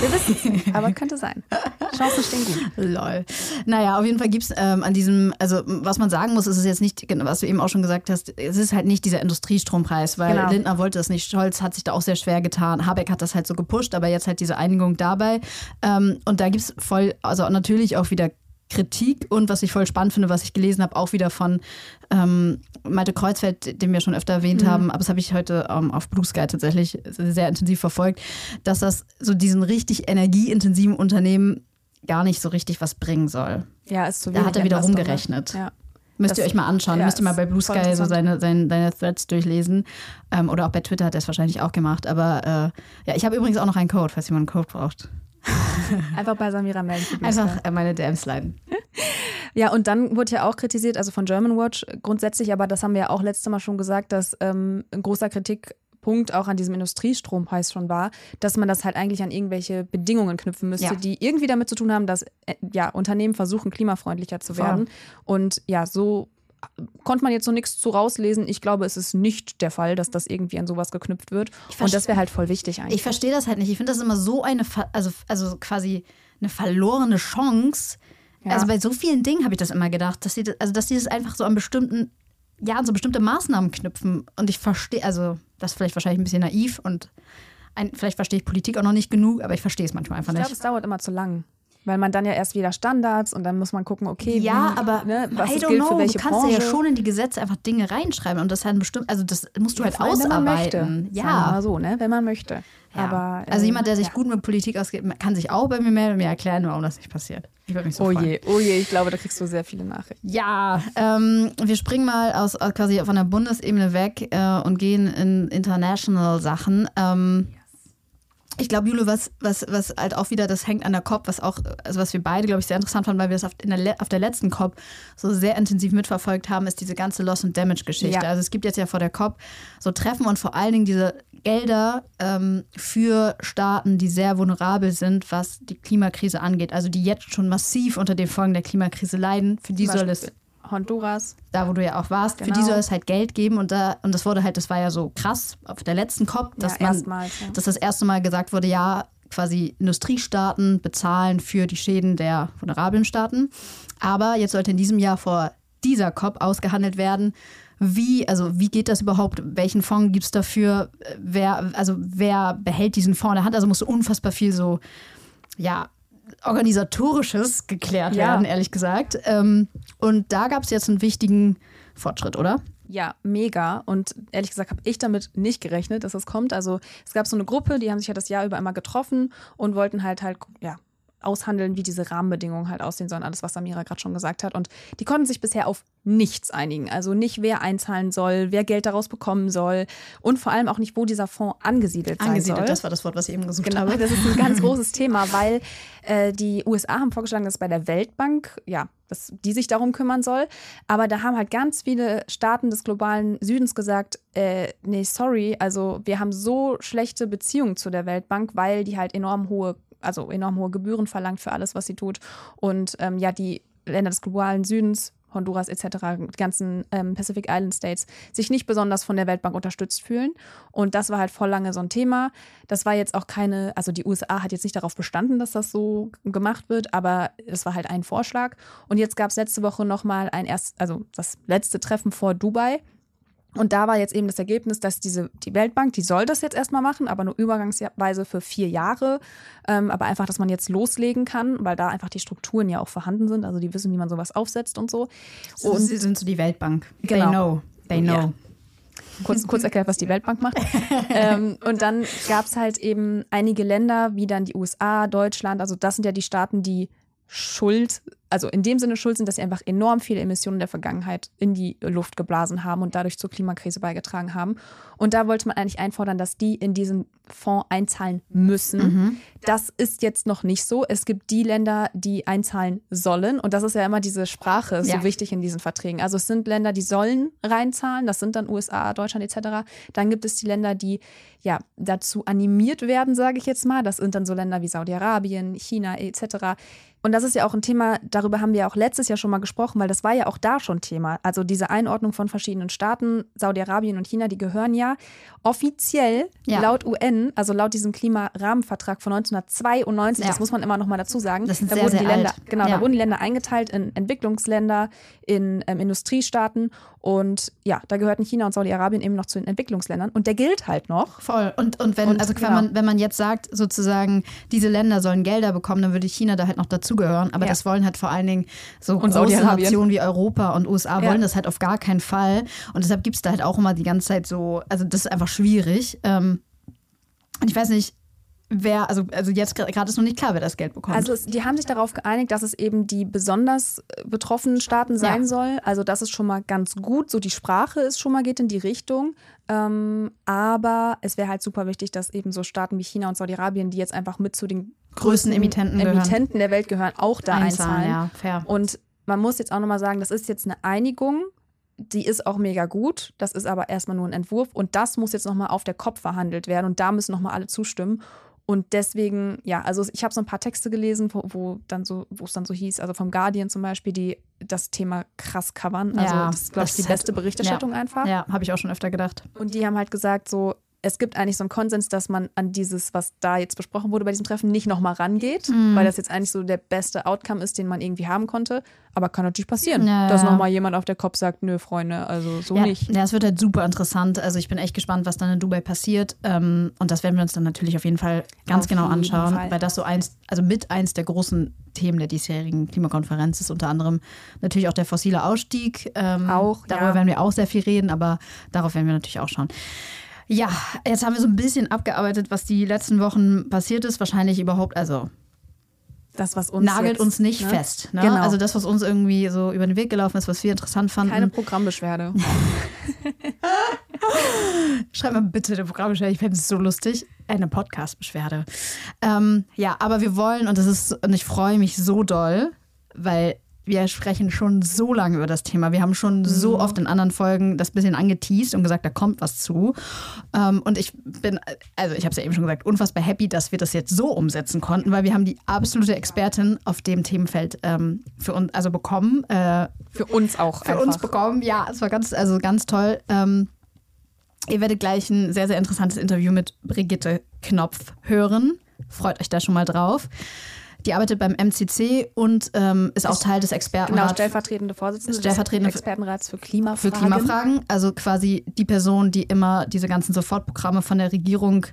Speaker 2: Wir wissen es nicht, aber könnte sein. Chancen stehen gut.
Speaker 1: Lol. Naja, auf jeden Fall gibt es ähm, an diesem, also was man sagen muss, ist es jetzt nicht, genau, was du eben auch schon gesagt hast, es ist halt nicht dieser Industriestrompreis, weil
Speaker 2: Genau.
Speaker 1: Lindner wollte das nicht, Scholz hat sich da auch sehr schwer getan, Habeck hat das halt so gepusht, aber jetzt halt diese Einigung dabei. Ähm, und da gibt es voll, also natürlich auch wieder Kritik und was ich voll spannend finde, was ich gelesen habe, auch wieder von ähm, Malte Kreuzfeld, den wir schon öfter erwähnt haben, aber das habe ich heute ähm, auf Blue Sky tatsächlich sehr intensiv verfolgt, dass das so diesen richtig energieintensiven Unternehmen gar nicht so richtig was bringen soll.
Speaker 2: Ja, ist zu
Speaker 1: Da
Speaker 2: wenig
Speaker 1: hat er wieder
Speaker 2: ne?
Speaker 1: rumgerechnet.
Speaker 2: Ja.
Speaker 1: Müsst
Speaker 2: Das-
Speaker 1: ihr euch mal anschauen.
Speaker 2: ja,
Speaker 1: Müsst ihr mal bei Blue Sky so seine, seine, seine Threads durchlesen. Ähm, oder auch bei Twitter hat er es wahrscheinlich auch gemacht. Aber äh, ja, ich habe übrigens auch noch einen Code, falls jemand einen Code braucht.
Speaker 2: Einfach bei Samira melden.
Speaker 1: Einfach meine DMs leiten.
Speaker 2: Ja, und dann wurde ja auch kritisiert, also von German Watch grundsätzlich, aber das haben wir ja auch letztes Mal schon gesagt, dass ähm, ein großer Kritikpunkt auch an diesem Industriestrompreis schon war, dass man das halt eigentlich an irgendwelche Bedingungen knüpfen müsste,
Speaker 1: Ja.
Speaker 2: die irgendwie damit zu tun haben, dass äh, ja, Unternehmen versuchen, klimafreundlicher zu
Speaker 1: Voll.
Speaker 2: werden. Und ja, so konnte man jetzt so nichts zu rauslesen. Ich glaube, es ist nicht der Fall, dass das irgendwie an sowas geknüpft wird. Und das wäre halt voll wichtig eigentlich.
Speaker 1: Ich verstehe das halt nicht. Ich finde das immer so eine, also, also quasi eine verlorene Chance.
Speaker 2: Ja.
Speaker 1: Also bei so vielen Dingen habe ich das immer gedacht, dass sie das, also dass die das einfach so an bestimmten, ja, an so bestimmte Maßnahmen knüpfen. Und ich verstehe, also das ist vielleicht wahrscheinlich ein bisschen naiv und ein, vielleicht verstehe ich Politik auch noch nicht genug, aber ich verstehe es manchmal einfach
Speaker 2: Ich glaube,
Speaker 1: nicht.
Speaker 2: es dauert immer zu lang. Weil man dann ja erst wieder Standards und dann muss man gucken, okay,
Speaker 1: Ja,
Speaker 2: wie,
Speaker 1: aber
Speaker 2: ne, was
Speaker 1: I don't
Speaker 2: gilt
Speaker 1: know.
Speaker 2: für welche
Speaker 1: du kannst
Speaker 2: Branche.
Speaker 1: ja schon in die Gesetze einfach Dinge reinschreiben und das halt bestimmt, also das musst du halt
Speaker 2: Vor allem, wenn man möchte.
Speaker 1: ausarbeiten. Ja.
Speaker 2: mal so, ne? wenn man möchte.
Speaker 1: Ja.
Speaker 2: Aber,
Speaker 1: also
Speaker 2: äh,
Speaker 1: jemand, der sich
Speaker 2: ja.
Speaker 1: gut mit Politik ausgeht, kann sich auch bei mir melden und mir erklären, warum das nicht passiert. Ich würde mich so
Speaker 2: Oh
Speaker 1: freuen.
Speaker 2: je, oh je, ich glaube, da kriegst du sehr viele Nachrichten.
Speaker 1: Ja, ähm, wir springen mal aus, aus quasi von der Bundesebene weg äh, und gehen in international Sachen. Ähm, ich glaube, Jule, was, was, was halt auch wieder, das hängt an der COP, was auch, also was wir beide, glaube ich, sehr interessant fanden, weil wir das auf, in der, auf der letzten COP so sehr intensiv mitverfolgt haben, ist diese ganze Loss- and Damage-Geschichte.
Speaker 2: Ja.
Speaker 1: Also es gibt jetzt ja vor der COP so Treffen und vor allen Dingen diese Gelder ähm, für Staaten, die sehr vulnerabel sind, was die Klimakrise angeht. Also die jetzt schon massiv unter den Folgen der Klimakrise leiden. Für die
Speaker 2: Zum
Speaker 1: soll es
Speaker 2: Beispiel Honduras.
Speaker 1: da wo du ja auch warst, für
Speaker 2: Genau.
Speaker 1: die soll es halt Geld geben und da und das wurde halt, das war ja so krass auf der letzten COP, dass
Speaker 2: ja,
Speaker 1: man.
Speaker 2: Ja.
Speaker 1: dass das erste Mal gesagt wurde, ja, quasi Industriestaaten bezahlen für die Schäden der vulnerablen Staaten. Aber jetzt sollte in diesem Jahr vor dieser COP ausgehandelt werden, wie, also wie geht das überhaupt? Welchen Fonds gibt es dafür? Wer, also wer behält diesen Fonds in der Hand? Also musst du unfassbar viel so, ja, organisatorisches geklärt
Speaker 2: Ja.
Speaker 1: werden, ehrlich gesagt. Ähm, und da gab es jetzt einen wichtigen Fortschritt, oder?
Speaker 2: Ja, mega. Und ehrlich gesagt habe ich damit nicht gerechnet, dass das kommt. Also es gab so eine Gruppe, die haben sich ja das Jahr über immer getroffen und wollten halt halt, ja, aushandeln, wie diese Rahmenbedingungen halt aussehen sollen, alles, was Samira gerade schon gesagt hat. Und die konnten sich bisher auf nichts einigen. Also nicht, wer einzahlen soll, wer Geld daraus bekommen soll und vor allem auch nicht, wo dieser Fonds angesiedelt, sein soll.
Speaker 1: das war das Wort, was ich eben gesucht
Speaker 2: Genau,
Speaker 1: habe.
Speaker 2: das ist ein ganz großes Thema, weil äh, die USA haben vorgeschlagen, dass bei der Weltbank, ja, dass die sich darum kümmern soll. Aber da haben halt ganz viele Staaten des globalen Südens gesagt, äh, nee, sorry, also wir haben so schlechte Beziehungen zu der Weltbank, weil die halt enorm hohe, also enorm hohe Gebühren verlangt für alles, was sie tut. Und ähm, ja, die Länder des globalen Südens Honduras etc., die ganzen ähm, Pacific Island States, sich nicht besonders von der Weltbank unterstützt fühlen. Und das war halt voll lange so ein Thema. Das war jetzt auch keine, also die USA hat jetzt nicht darauf bestanden, dass das so gemacht wird, aber es war halt ein Vorschlag. Und jetzt gab es letzte Woche nochmal ein erst, also das letzte Treffen vor Dubai. Und da war jetzt eben das Ergebnis, dass diese, die Weltbank, die soll das jetzt erstmal machen, aber nur übergangsweise für vier Jahre. Ähm, aber einfach, dass man jetzt loslegen kann, weil da einfach die Strukturen ja auch vorhanden sind. Also die wissen, wie man sowas aufsetzt und so.
Speaker 1: Und sie sind so die Weltbank.
Speaker 2: Genau.
Speaker 1: They know. They know.
Speaker 2: Ja. Kurz, kurz erklärt, was die Weltbank macht. ähm, und dann gab es halt eben einige Länder, wie dann die USA, Deutschland, also das sind ja die Staaten, die schuld, also in dem Sinne schuld sind, dass sie einfach enorm viele Emissionen der Vergangenheit in die Luft geblasen haben und dadurch zur Klimakrise beigetragen haben. Und da wollte man eigentlich einfordern, dass die in diesen Fonds einzahlen müssen. Das ist jetzt noch nicht so. Es gibt die Länder, die einzahlen sollen. Und das ist ja immer diese Sprache, ist
Speaker 1: Ja.
Speaker 2: so wichtig in diesen Verträgen. Also es sind Länder, die sollen reinzahlen. Das sind dann USA, Deutschland etc. Dann gibt es die Länder, die ja dazu animiert werden, sage ich jetzt mal. Das sind dann so Länder wie Saudi-Arabien, China etc. Und das ist ja auch ein Thema, darüber haben wir auch letztes Jahr schon mal gesprochen, weil das war ja auch da schon Thema. Also diese Einordnung von verschiedenen Staaten, Saudi-Arabien und China, die gehören ja offiziell
Speaker 1: Ja.
Speaker 2: laut UN, also laut diesem Klimarahmenvertrag von 1992,
Speaker 1: Ja.
Speaker 2: das muss man immer noch mal dazu sagen.
Speaker 1: Das sind
Speaker 2: da
Speaker 1: sehr,
Speaker 2: wurden die Länder,
Speaker 1: alt.
Speaker 2: genau,
Speaker 1: Ja.
Speaker 2: da wurden die Länder eingeteilt in Entwicklungsländer, in ähm, Industriestaaten und ja, da gehörten China und Saudi-Arabien eben noch zu den Entwicklungsländern und der gilt halt noch.
Speaker 1: Voll. Und, und wenn,
Speaker 2: Und
Speaker 1: also wenn,
Speaker 2: genau.
Speaker 1: man, wenn man jetzt sagt, sozusagen, diese Länder sollen Gelder bekommen, dann würde China da halt noch dazugehören. Aber
Speaker 2: Ja.
Speaker 1: das wollen halt vor allen Dingen so
Speaker 2: Und
Speaker 1: große. Nationen wie Europa und USA
Speaker 2: Ja.
Speaker 1: wollen das halt auf gar keinen Fall. Und deshalb gibt es da halt auch immer die ganze Zeit so, also das ist einfach schwierig. Ähm, und ich weiß nicht, wer, also, also jetzt gerade ist noch nicht klar, wer das Geld bekommt.
Speaker 2: Also es, die haben sich darauf geeinigt, dass es eben die besonders äh, betroffenen Staaten sein
Speaker 1: Ja.
Speaker 2: soll. Also das ist schon mal ganz gut. So die Sprache ist schon mal geht in die Richtung. Ähm, aber es wäre halt super wichtig, dass eben so Staaten wie China und Saudi-Arabien, die jetzt einfach mit zu den
Speaker 1: Größten Emittenten gehören.
Speaker 2: Emittenten der Welt gehören, auch da einzahlen.
Speaker 1: ja, fair.
Speaker 2: Und man muss jetzt auch nochmal sagen, das ist jetzt eine Einigung. Die ist auch mega gut. Das ist aber erstmal nur ein Entwurf. Und das muss jetzt nochmal auf der Kopf verhandelt werden. Und da müssen nochmal alle zustimmen. Und deswegen, ja, also ich habe so ein paar Texte gelesen, wo, wo dann so, wo es dann so hieß, also vom Guardian zum Beispiel, die das Thema krass covern. Also
Speaker 1: Ja,
Speaker 2: das ist, glaube ich, die beste
Speaker 1: halt-
Speaker 2: Berichterstattung einfach.
Speaker 1: Ja, habe ich auch schon öfter gedacht.
Speaker 2: Und die haben halt gesagt, so, es gibt eigentlich so einen Konsens, dass man an dieses, was da jetzt besprochen wurde bei diesem Treffen, nicht nochmal rangeht,
Speaker 1: Mhm.
Speaker 2: weil das jetzt eigentlich so der beste Outcome ist, den man irgendwie haben konnte. Aber kann natürlich passieren,
Speaker 1: Ja,
Speaker 2: dass nochmal jemand auf der Kopf sagt, nö, Freunde, also so
Speaker 1: ja,
Speaker 2: nicht.
Speaker 1: Ja, es wird halt super interessant. Also ich bin echt gespannt, was dann in Dubai passiert. Ähm, und das werden wir uns dann natürlich auf jeden Fall ganz
Speaker 2: Auf
Speaker 1: genau anschauen,
Speaker 2: Fall.
Speaker 1: weil das so eins, also mit eins der großen Themen der diesjährigen Klimakonferenz ist unter anderem natürlich auch der fossile Ausstieg. Ähm,
Speaker 2: Auch,
Speaker 1: Darüber
Speaker 2: ja.
Speaker 1: werden wir auch sehr viel reden, aber darauf werden wir natürlich auch schauen. Ja, jetzt haben wir so ein bisschen abgearbeitet, was die letzten Wochen passiert ist. Wahrscheinlich überhaupt, also
Speaker 2: Das, was uns
Speaker 1: nagelt
Speaker 2: jetzt,
Speaker 1: uns nicht
Speaker 2: ne?
Speaker 1: fest. Ne?
Speaker 2: Genau.
Speaker 1: Also das, was uns irgendwie so über den Weg gelaufen ist, was wir interessant fanden.
Speaker 2: Keine Programmbeschwerde.
Speaker 1: Schreib mal bitte eine Programmbeschwerde, ich fände es so lustig. Eine Podcast-Beschwerde. Ähm, ja, aber wir wollen, und das ist, und ich freue mich so doll, weil wir sprechen schon so lange über das Thema. Wir haben schon so oft in anderen Folgen das bisschen angeteased und gesagt, da kommt was zu. Ähm, und ich bin, also ich habe es ja eben schon gesagt, unfassbar happy, dass wir das jetzt so umsetzen konnten, weil wir haben die absolute Expertin auf dem Themenfeld ähm, für uns, also bekommen. Äh,
Speaker 2: Für uns auch
Speaker 1: für
Speaker 2: einfach.
Speaker 1: uns bekommen. Ja, es war ganz, also ganz toll. Ähm, ihr werdet gleich ein sehr, sehr interessantes Interview mit Brigitte Knopf hören. Freut euch da schon mal drauf. Die arbeitet beim MCC und ähm, ist auch Teil des
Speaker 2: Genau,
Speaker 1: Expertenrats
Speaker 2: stellvertretende Vorsitzende
Speaker 1: Stellvertretende
Speaker 2: des Expertenrats für Klimafragen.
Speaker 1: für Klimafragen. Also quasi die Person, die immer diese ganzen Sofortprogramme von der Regierung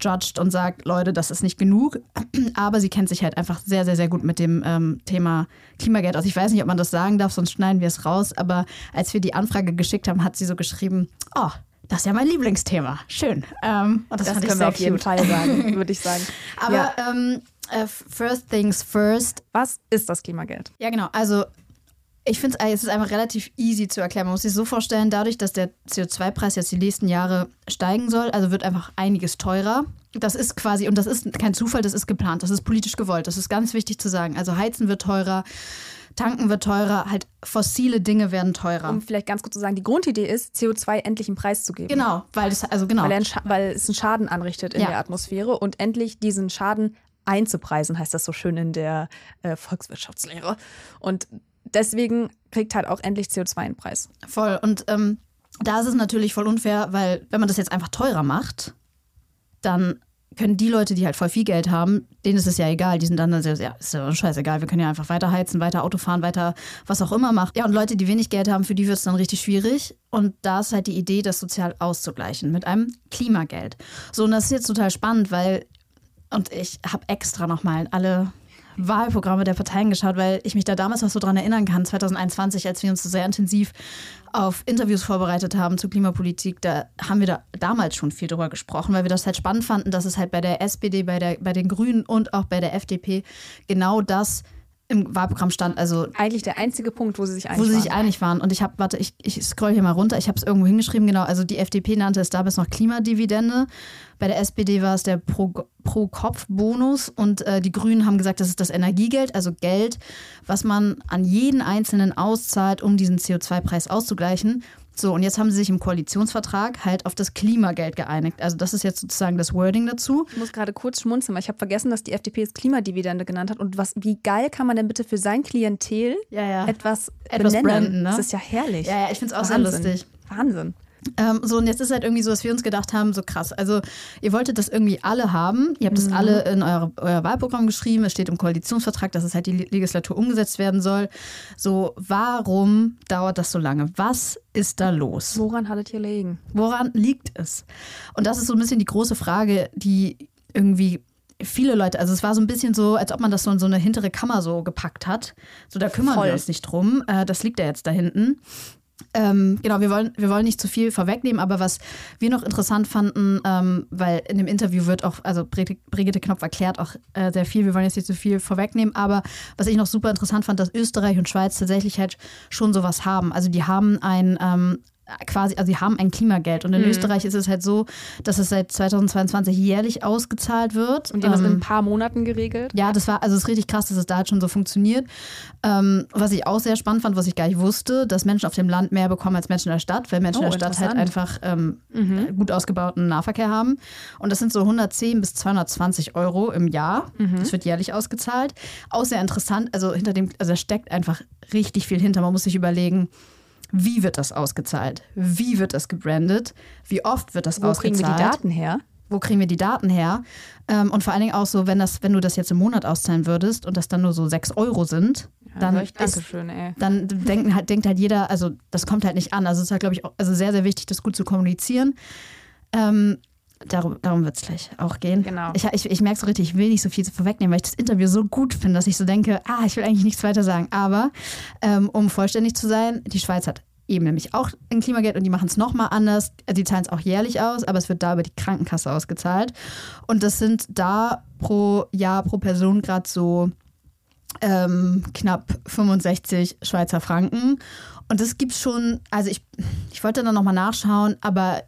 Speaker 1: judgt und sagt, Leute, das ist nicht genug. Aber sie kennt sich halt einfach sehr, sehr, sehr gut mit dem ähm, Thema Klimageld aus. Ich weiß nicht, ob man das sagen darf, sonst schneiden wir es raus. Aber als wir die Anfrage geschickt haben, hat sie so geschrieben, oh, das ist ja mein Lieblingsthema. Schön. Ähm, und das,
Speaker 2: Das können wir auf jeden
Speaker 1: cute.
Speaker 2: Fall sagen, würde ich sagen.
Speaker 1: Aber
Speaker 2: Ja.
Speaker 1: ähm, äh, first things first,
Speaker 2: Was ist das Klimageld?
Speaker 1: ja, genau. Also ich finde es ist einfach relativ easy zu erklären. Man muss sich so vorstellen, dadurch, dass der CO2-Preis jetzt die nächsten Jahre steigen soll, also wird einfach einiges teurer. Das ist quasi, und das ist kein Zufall, das ist geplant, das ist politisch gewollt. Das ist ganz wichtig zu sagen. Also Heizen wird teurer, Tanken wird teurer, halt fossile Dinge werden teurer.
Speaker 2: Um vielleicht ganz kurz zu sagen, die Grundidee ist, CO2 endlich einen Preis zu geben.
Speaker 1: genau, weil das, also genau.
Speaker 2: Weil, weil es einen Schaden anrichtet in
Speaker 1: Ja.
Speaker 2: der Atmosphäre und endlich diesen Schaden einzupreisen, heißt das so schön in der äh, Volkswirtschaftslehre. Und deswegen kriegt halt auch endlich CO2 einen Preis.
Speaker 1: Voll. Und ähm, da ist es natürlich voll unfair, weil wenn man das jetzt einfach teurer macht, dann können die Leute, die halt voll viel Geld haben, denen ist es ja egal. Die sind dann, also, ja, ist ja scheißegal. Wir können ja einfach weiter heizen, weiter Auto fahren, weiter was auch immer machen. Ja, und Leute, die wenig Geld haben, für die wird es dann richtig schwierig. Und da ist halt die Idee, das sozial auszugleichen mit einem Klimageld. So, und das ist jetzt total spannend, weil, und ich habe extra nochmal alle Wahlprogramme der Parteien geschaut, weil ich mich da damals noch so dran erinnern kann, 2021, als wir uns so sehr intensiv auf Interviews vorbereitet haben zur Klimapolitik, da haben wir da damals schon viel drüber gesprochen, weil wir das halt spannend fanden, dass es halt bei der SPD, bei, der, bei den Grünen und auch bei der FDP genau das im Wahlprogramm stand. Also
Speaker 2: Eigentlich der einzige Punkt, wo sie sich einig
Speaker 1: wo sie
Speaker 2: waren.
Speaker 1: sich einig waren. Und ich habe, warte, ich, ich scroll hier mal runter. Ich habe es irgendwo hingeschrieben, genau. Also die FDP nannte es damals noch Klimadividende. Bei der SPD war es der Pro- Pro-Kopf-Bonus. und äh, die Grünen haben gesagt, das ist das Energiegeld, also Geld, was man an jeden Einzelnen auszahlt, um diesen CO2-Preis auszugleichen. So, und jetzt haben sie sich im Koalitionsvertrag halt auf das Klimageld geeinigt. Also das ist jetzt sozusagen das Wording dazu.
Speaker 2: Ich muss gerade kurz schmunzeln, weil ich habe vergessen, dass die FDP es Klimadividende genannt hat. Und was, wie geil kann man denn bitte für sein Klientel
Speaker 1: Ja, ja.
Speaker 2: etwas,
Speaker 1: Etwas
Speaker 2: benennen?
Speaker 1: branden, ne?
Speaker 2: Das ist ja herrlich.
Speaker 1: Ja, ja, ich finde es auch sehr lustig.
Speaker 2: Wahnsinn.
Speaker 1: Ähm, so, und jetzt ist halt irgendwie so, dass wir uns gedacht haben, so krass. Also, ihr wolltet das irgendwie alle haben. Ihr habt
Speaker 2: Mhm.
Speaker 1: das alle in euer, euer Wahlprogramm geschrieben. Es steht im Koalitionsvertrag, dass es halt die Legislatur umgesetzt werden soll. So, warum dauert das so lange? Was ist da los?
Speaker 2: Woran hattet ihr legen?
Speaker 1: Woran liegt es? Und das ist so ein bisschen die große Frage, die irgendwie viele Leute, also es war so ein bisschen so, als ob man das so in so eine hintere Kammer so gepackt hat. So, da kümmern
Speaker 2: Voll.
Speaker 1: wir uns nicht drum. Äh, das liegt ja jetzt da hinten. Ähm, genau, wir wollen, wir wollen nicht zu viel vorwegnehmen, aber was wir noch interessant fanden, ähm, weil in dem Interview wird auch, also Brigitte Knopf erklärt auch äh, sehr viel, wir wollen jetzt nicht zu viel vorwegnehmen, aber was ich noch super interessant fand, dass Österreich und Schweiz tatsächlich halt schon sowas haben. Also die haben ein ähm, quasi, also die haben ein Klimageld und in
Speaker 2: Mhm.
Speaker 1: Österreich ist es halt so, dass es seit 2022 jährlich ausgezahlt wird.
Speaker 2: Und die haben das in
Speaker 1: Ähm,
Speaker 2: ein paar Monaten geregelt.
Speaker 1: ja, das war, also es ist richtig krass, dass es da halt schon so funktioniert. Ähm, was ich auch sehr spannend fand, was ich gar nicht wusste, dass Menschen auf dem Land mehr bekommen als Menschen in der Stadt, weil Menschen
Speaker 2: Oh,
Speaker 1: in der Stadt halt einfach ähm,
Speaker 2: Mhm.
Speaker 1: gut ausgebauten Nahverkehr haben. Und das sind so 110 bis 220 Euro im Jahr.
Speaker 2: Mhm.
Speaker 1: Das wird jährlich ausgezahlt. Auch sehr interessant, also hinter dem, also da steckt einfach richtig viel hinter. Man muss sich überlegen, wie wird das ausgezahlt? Wie wird das gebrandet? Wie oft wird das
Speaker 2: Wo
Speaker 1: ausgezahlt?
Speaker 2: kriegen wir die Daten her?
Speaker 1: wo kriegen wir die Daten her? Ähm, und vor allen Dingen auch so, wenn, das, wenn du das jetzt im Monat auszahlen würdest und das dann nur so 6 Euro sind, dann,
Speaker 2: sag ich
Speaker 1: ist,
Speaker 2: Dankeschön,
Speaker 1: dann denken halt, denkt halt jeder, also das kommt halt nicht an. Also es ist halt, glaube ich, auch, also sehr, sehr wichtig, das gut zu kommunizieren. Ähm, darum darum wird es gleich auch gehen.
Speaker 2: Genau.
Speaker 1: Ich, ich, ich merke so richtig, ich will nicht so viel vorwegnehmen, weil ich das Interview so gut finde, dass ich so denke, ah, ich will eigentlich nichts weiter sagen. Aber ähm, um vollständig zu sein, die Schweiz hat eben nämlich auch ein Klimageld und die machen es nochmal anders. Die zahlen es auch jährlich aus, aber es wird da über die Krankenkasse ausgezahlt. Und das sind da pro Jahr, pro Person gerade so ähm, knapp 65 Schweizer Franken. Und das gibt es schon, also ich, ich wollte dann nochmal nachschauen, aber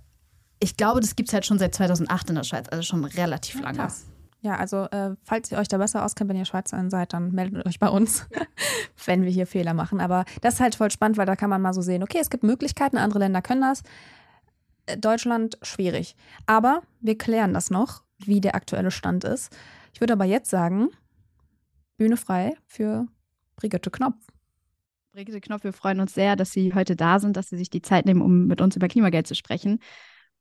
Speaker 1: ich glaube, das gibt es halt schon seit 2008 in der Schweiz, also schon relativ lange.
Speaker 2: Krass. Ja, also äh, falls ihr euch da besser auskennt, wenn ihr Schweizerin seid, dann meldet euch bei uns, wenn wir hier Fehler machen. Aber das ist halt voll spannend, weil da kann man mal so sehen, okay, es gibt Möglichkeiten, andere Länder können das. Äh, Deutschland schwierig. Aber wir klären das noch, wie der aktuelle Stand ist. Ich würde aber jetzt sagen, Bühne frei für Brigitte Knopf.
Speaker 3: Brigitte Knopf, wir freuen uns sehr, dass Sie heute da sind, dass Sie sich die Zeit nehmen, um mit uns über Klimageld zu sprechen.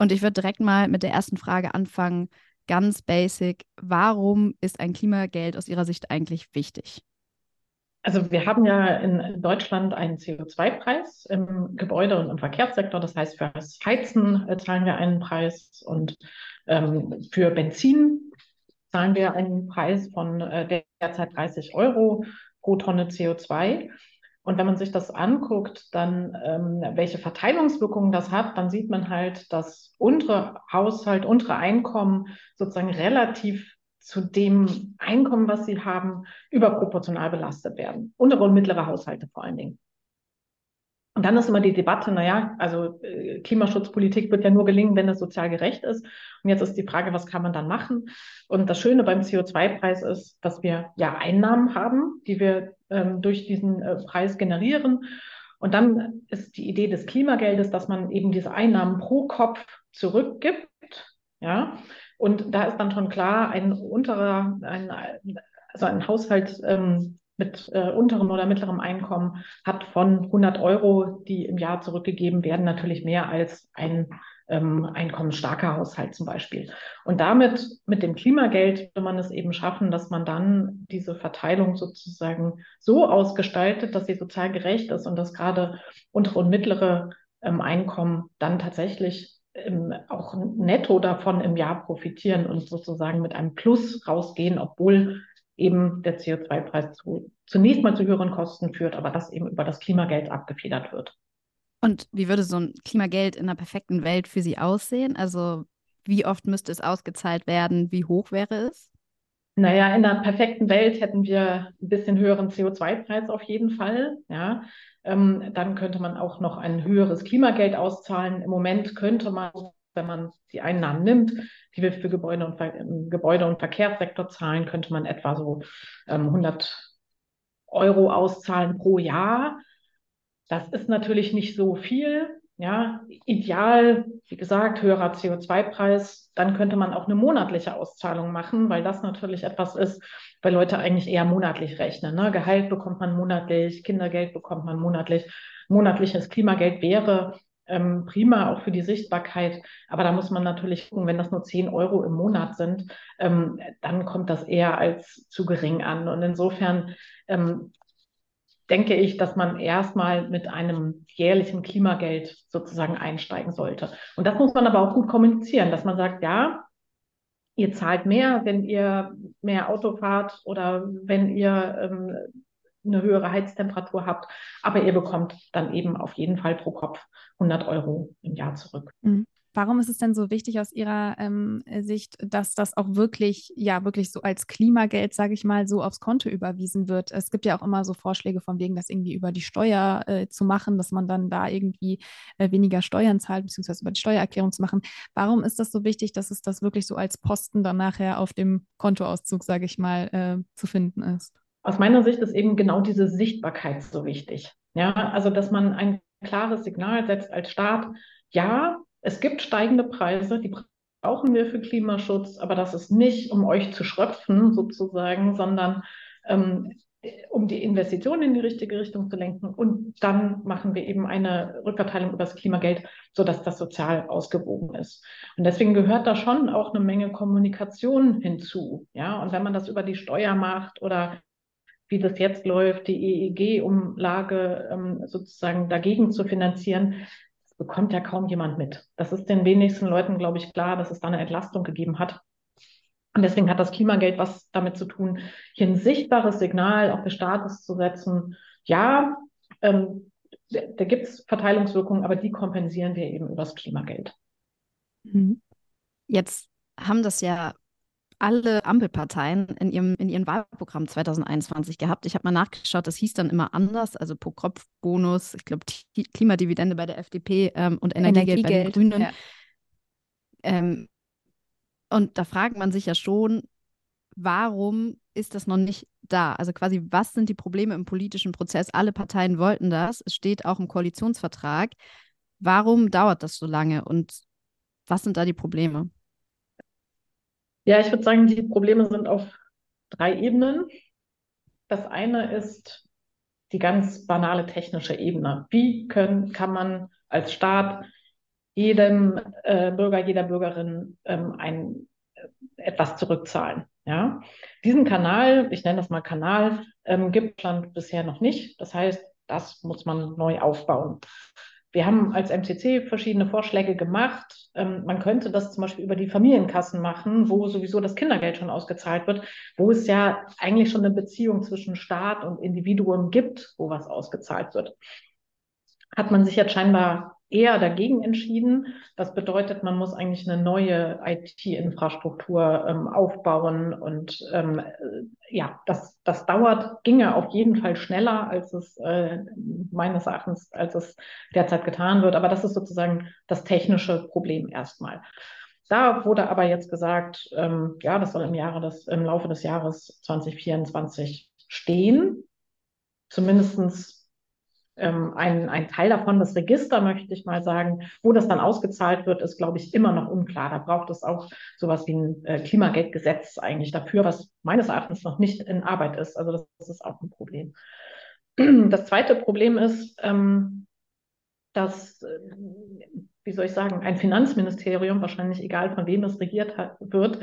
Speaker 3: Und ich würde direkt mal mit der ersten Frage anfangen. ganz basic, warum ist ein Klimageld aus Ihrer Sicht eigentlich wichtig?
Speaker 4: Also wir haben ja in Deutschland einen CO2-Preis im Gebäude- und im Verkehrssektor. Das heißt, für das Heizen äh, zahlen wir einen Preis und ähm, für Benzin zahlen wir einen Preis von äh, derzeit 30 Euro pro Tonne CO2. Und wenn man sich das anguckt, dann ähm, welche Verteilungswirkungen das hat, dann sieht man halt, dass unsere Haushalt, unsere Einkommen sozusagen relativ zu dem Einkommen, was sie haben, überproportional belastet werden. Untere und mittlere Haushalte vor allen Dingen. Und dann ist immer die Debatte, naja, also äh, Klimaschutzpolitik wird ja nur gelingen, wenn es sozial gerecht ist. Und jetzt ist die Frage, was kann man dann machen? Und das Schöne beim CO2-Preis ist, dass wir ja Einnahmen haben, die wir ähm, durch diesen äh, Preis generieren. Und dann ist die Idee des Klimageldes, dass man eben diese Einnahmen pro Kopf zurückgibt. Ja, und da ist dann schon klar, ein unterer, ein, also ein Haushalt ähm, mit äh, unterem oder mittlerem Einkommen hat von 100 Euro, die im Jahr zurückgegeben werden, natürlich mehr als ein ähm, einkommensstarker Haushalt zum Beispiel. Und damit, mit dem Klimageld, will man es eben schaffen, dass man dann diese Verteilung sozusagen so ausgestaltet, dass sie sozial gerecht ist und dass gerade untere und mittlere ähm, Einkommen dann tatsächlich ähm, auch netto davon im Jahr profitieren und sozusagen mit einem Plus rausgehen, obwohl eben der CO2-Preis zu, zunächst mal zu höheren Kosten führt, aber das eben über das Klimageld abgefedert wird.
Speaker 3: Und wie würde so ein Klimageld in einer perfekten Welt für Sie aussehen? Also wie oft müsste es ausgezahlt werden? Wie hoch wäre es?
Speaker 4: Naja, in einer perfekten Welt hätten wir ein bisschen höheren CO2-Preis auf jeden Fall. Ja, ähm, dann könnte man auch noch ein höheres Klimageld auszahlen. Im Moment könnte man, wenn man die Einnahmen nimmt, die wir für Gebäude und, im Gebäude- und Verkehrssektor zahlen, könnte man etwa so ähm, 100 Euro auszahlen pro Jahr. Das ist natürlich nicht so viel. Ja, ideal, wie gesagt, höherer CO2-Preis. Dann könnte man auch eine monatliche Auszahlung machen, weil das natürlich etwas ist, weil Leute eigentlich eher monatlich rechnen. Ne? Gehalt bekommt man monatlich, Kindergeld bekommt man monatlich. Monatliches Klimageld wäre ähm, prima auch für die Sichtbarkeit. Aber da muss man natürlich gucken, wenn das nur 10 Euro im Monat sind, ähm, dann kommt das eher als zu gering an. Und insofern ähm, denke ich, dass man erstmal mit einem jährlichen Klimageld sozusagen einsteigen sollte. Und das muss man aber auch gut kommunizieren, dass man sagt, ja, ihr zahlt mehr, wenn ihr mehr Auto fahrt oder wenn ihr ähm, eine höhere Heiztemperatur habt, aber ihr bekommt dann eben auf jeden Fall pro Kopf 100 Euro im Jahr zurück.
Speaker 2: Mhm. Warum ist es denn so wichtig aus Ihrer ähm, Sicht, dass das auch wirklich, ja, wirklich so als Klimageld, sage ich mal, so aufs Konto überwiesen wird? Es gibt ja auch immer so Vorschläge von wegen, das irgendwie über die Steuer äh, zu machen, dass man dann da irgendwie äh, weniger Steuern zahlt, beziehungsweise über die Steuererklärung zu machen. Warum ist das so wichtig, dass es das wirklich so als Posten dann nachher auf dem Kontoauszug, sage ich mal, äh, zu finden ist?
Speaker 4: Aus meiner Sicht ist eben genau diese Sichtbarkeit so wichtig. Ja, also dass man ein klares Signal setzt als Staat, ja, es gibt steigende Preise, die brauchen wir für Klimaschutz, aber das ist nicht, um euch zu schröpfen sozusagen, sondern ähm, um die Investitionen in die richtige Richtung zu lenken. Und dann machen wir eben eine Rückverteilung über das Klimageld, sodass das sozial ausgewogen ist. Und deswegen gehört da schon auch eine Menge Kommunikation hinzu. Ja, und wenn man das über die Steuer macht oder wie das jetzt läuft, die EEG-Umlage ähm, sozusagen dagegen zu finanzieren, bekommt ja kaum jemand mit. Das ist den wenigsten Leuten, glaube ich, klar, dass es da eine Entlastung gegeben hat. Und deswegen hat das Klimageld was damit zu tun, hier ein sichtbares Signal auch des Staates zu setzen. Ja, ähm, da gibt es Verteilungswirkungen, aber die kompensieren wir eben über das Klimageld.
Speaker 3: Mhm. Jetzt haben das ja alle Ampelparteien in ihrem in ihrem Wahlprogramm 2021 gehabt. Ich habe mal nachgeschaut, das hieß dann immer anders, also pro Kopf Bonus, ich glaube Klimadividende bei der FDP ähm, und Energiegeld, Energiegeld, bei den Grünen. Ja. Ähm, und da fragt man sich ja schon, warum ist das noch nicht da? Also quasi, was sind die Probleme im politischen Prozess? Alle Parteien wollten das. Es steht auch im Koalitionsvertrag. Warum dauert das so lange und was sind da die Probleme?
Speaker 4: Ja, ich würde sagen, die Probleme sind auf drei Ebenen. Das eine ist die ganz banale technische Ebene. Wie können, kann man als Staat jedem äh, Bürger, jeder Bürgerin ähm, ein etwas zurückzahlen. Ja? Diesen Kanal, ich nenne das mal Kanal, ähm, gibt Land bisher noch nicht. Das heißt, das muss man neu aufbauen. Wir haben als MCC verschiedene Vorschläge gemacht. Ähm, man könnte das zum Beispiel über die Familienkassen machen, wo sowieso das Kindergeld schon ausgezahlt wird, wo es ja eigentlich schon eine Beziehung zwischen Staat und Individuum gibt, wo was ausgezahlt wird. Hat man sich jetzt scheinbar eher dagegen entschieden. Das bedeutet, man muss eigentlich eine neue IT-Infrastruktur ähm, aufbauen und ähm, äh, ja, das, das dauert, ginge auf jeden Fall schneller, als es äh, meines Erachtens, als es derzeit getan wird. Aber das ist sozusagen das technische Problem erstmal. Da wurde aber jetzt gesagt, ähm, ja, das soll im Jahre des, im Laufe des Jahres 2024 stehen. Zumindestens ähm, ein, ein Teil davon, das Register, möchte ich mal sagen, wo das dann ausgezahlt wird, ist, glaube ich, immer noch unklar. Da braucht es auch sowas wie ein äh, Klimageldgesetz eigentlich dafür, was meines Erachtens noch nicht in Arbeit ist. Also das, das ist auch ein Problem. Das zweite Problem ist, ähm, dass, äh, wie soll ich sagen, ein Finanzministerium, wahrscheinlich egal von wem es regiert hat, wird,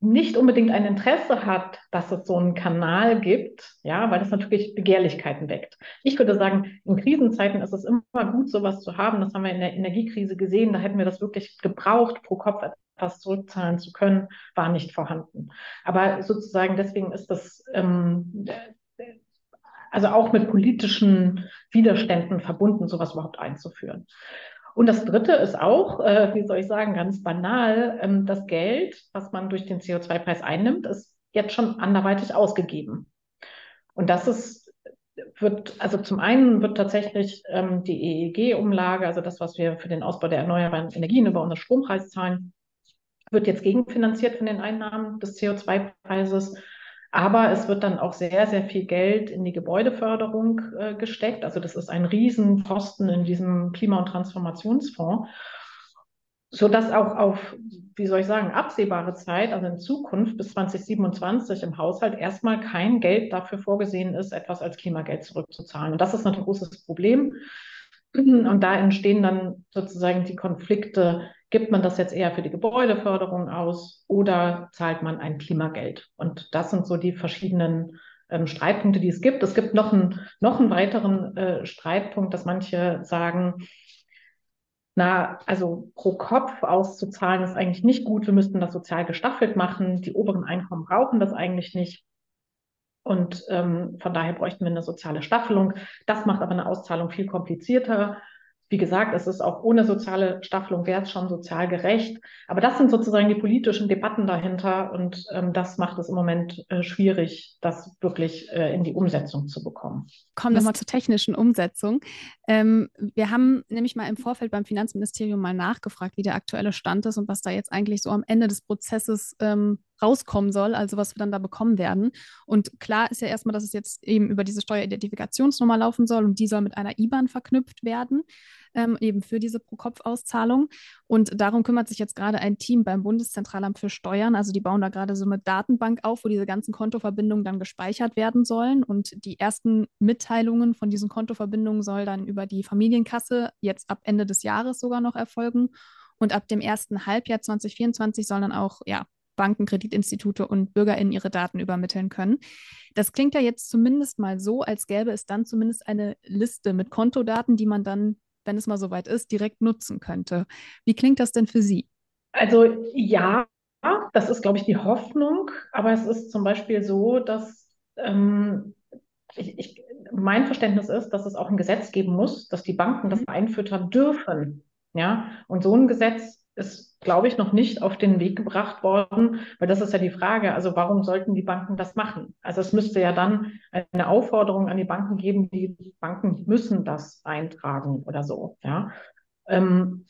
Speaker 4: nicht unbedingt ein Interesse hat, dass es so einen Kanal gibt, ja, weil das natürlich Begehrlichkeiten weckt. Ich würde sagen, in Krisenzeiten ist es immer gut, sowas zu haben. Das haben wir in der Energiekrise gesehen. Da hätten wir das wirklich gebraucht, pro Kopf etwas zurückzahlen zu können, war nicht vorhanden. Aber sozusagen deswegen ist das ähm, also auch mit politischen Widerständen verbunden, sowas überhaupt einzuführen. Und das Dritte ist auch, äh, wie soll ich sagen, ganz banal, ähm, das Geld, was man durch den CO2-Preis einnimmt, ist jetzt schon anderweitig ausgegeben. Und das ist, wird, also zum einen wird tatsächlich ähm, die EEG-Umlage, also das, was wir für den Ausbau der erneuerbaren Energien über unseren Strompreis zahlen, wird jetzt gegenfinanziert von den Einnahmen des CO2-Preises. Aber es wird dann auch sehr, sehr viel Geld in die Gebäudeförderung äh, gesteckt. Also das ist ein Riesenposten in diesem Klima- und Transformationsfonds, sodass auch auf, wie soll ich sagen, absehbare Zeit, also in Zukunft bis 2027 im Haushalt erstmal kein Geld dafür vorgesehen ist, etwas als Klimageld zurückzuzahlen. Und das ist ein großes Problem. Und da entstehen dann sozusagen die Konflikte Gibt man das jetzt eher für die Gebäudeförderung aus oder zahlt man ein Klimageld? Und das sind so die verschiedenen ähm, Streitpunkte, die es gibt. Es gibt noch, ein, noch einen weiteren äh, Streitpunkt, dass manche sagen, na, also pro Kopf auszuzahlen ist eigentlich nicht gut. Wir müssten das sozial gestaffelt machen. Die oberen Einkommen brauchen das eigentlich nicht. Und ähm, von daher bräuchten wir eine soziale Staffelung. Das macht aber eine Auszahlung viel komplizierter wie gesagt, es ist auch ohne soziale Staffelung wäre es schon sozial gerecht. Aber das sind sozusagen die politischen Debatten dahinter und ähm, das macht es im Moment äh, schwierig, das wirklich äh, in die Umsetzung zu bekommen.
Speaker 2: Kommen wir mal zur technischen Umsetzung. Ähm, wir haben nämlich mal im Vorfeld beim Finanzministerium mal nachgefragt, wie der aktuelle Stand ist und was da jetzt eigentlich so am Ende des Prozesses ähm, rauskommen soll, also was wir dann da bekommen werden. Und klar ist ja erstmal, dass es jetzt eben über diese Steueridentifikationsnummer laufen soll und die soll mit einer IBAN verknüpft werden, ähm, eben für diese Pro-Kopf-Auszahlung. Und darum kümmert sich jetzt gerade ein Team beim Bundeszentralamt für Steuern. Also die bauen da gerade so eine Datenbank auf, wo diese ganzen Kontoverbindungen dann gespeichert werden sollen. Und die ersten Mitteilungen von diesen Kontoverbindungen soll dann über die Familienkasse jetzt ab Ende des Jahres sogar noch erfolgen. Und ab dem ersten Halbjahr 2024 sollen dann auch ja, Banken, Kreditinstitute und BürgerInnen ihre Daten übermitteln können. Das klingt ja jetzt zumindest mal so, als gäbe es dann zumindest eine Liste mit Kontodaten, die man dann, wenn es mal soweit ist, direkt nutzen könnte. Wie klingt das denn für Sie?
Speaker 4: Also ja, das ist, glaube ich, die Hoffnung. Aber es ist zum Beispiel so, dass ähm, ich, ich, mein Verständnis ist, dass es auch ein Gesetz geben muss, dass die Banken das mhm. einfüttern dürfen. Ja, und so ein Gesetz ist, glaube ich, noch nicht auf den Weg gebracht worden, weil das ist ja die Frage, also warum sollten die Banken das machen? Also es müsste ja dann eine Aufforderung an die Banken geben, die Banken müssen das eintragen oder so, ja. Ähm,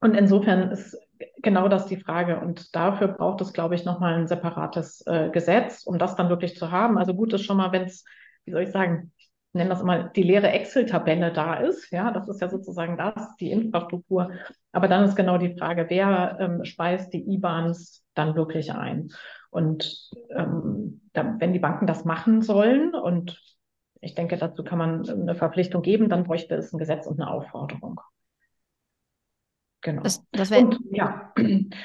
Speaker 4: und insofern ist genau das die Frage. Und dafür braucht es, glaube ich, nochmal ein separates äh, Gesetz, um das dann wirklich zu haben. Also gut ist schon mal, wenn es, wie soll ich sagen, nenne das mal, die leere Excel-Tabelle da ist. Ja, das ist ja sozusagen das, die Infrastruktur. Aber dann ist genau die Frage, wer ähm, speist die IBANs dann wirklich ein? Und ähm, da, wenn die Banken das machen sollen, und ich denke, dazu kann man eine Verpflichtung geben, dann bräuchte es ein Gesetz und eine Aufforderung. Genau.
Speaker 1: Das, das
Speaker 4: und, ja.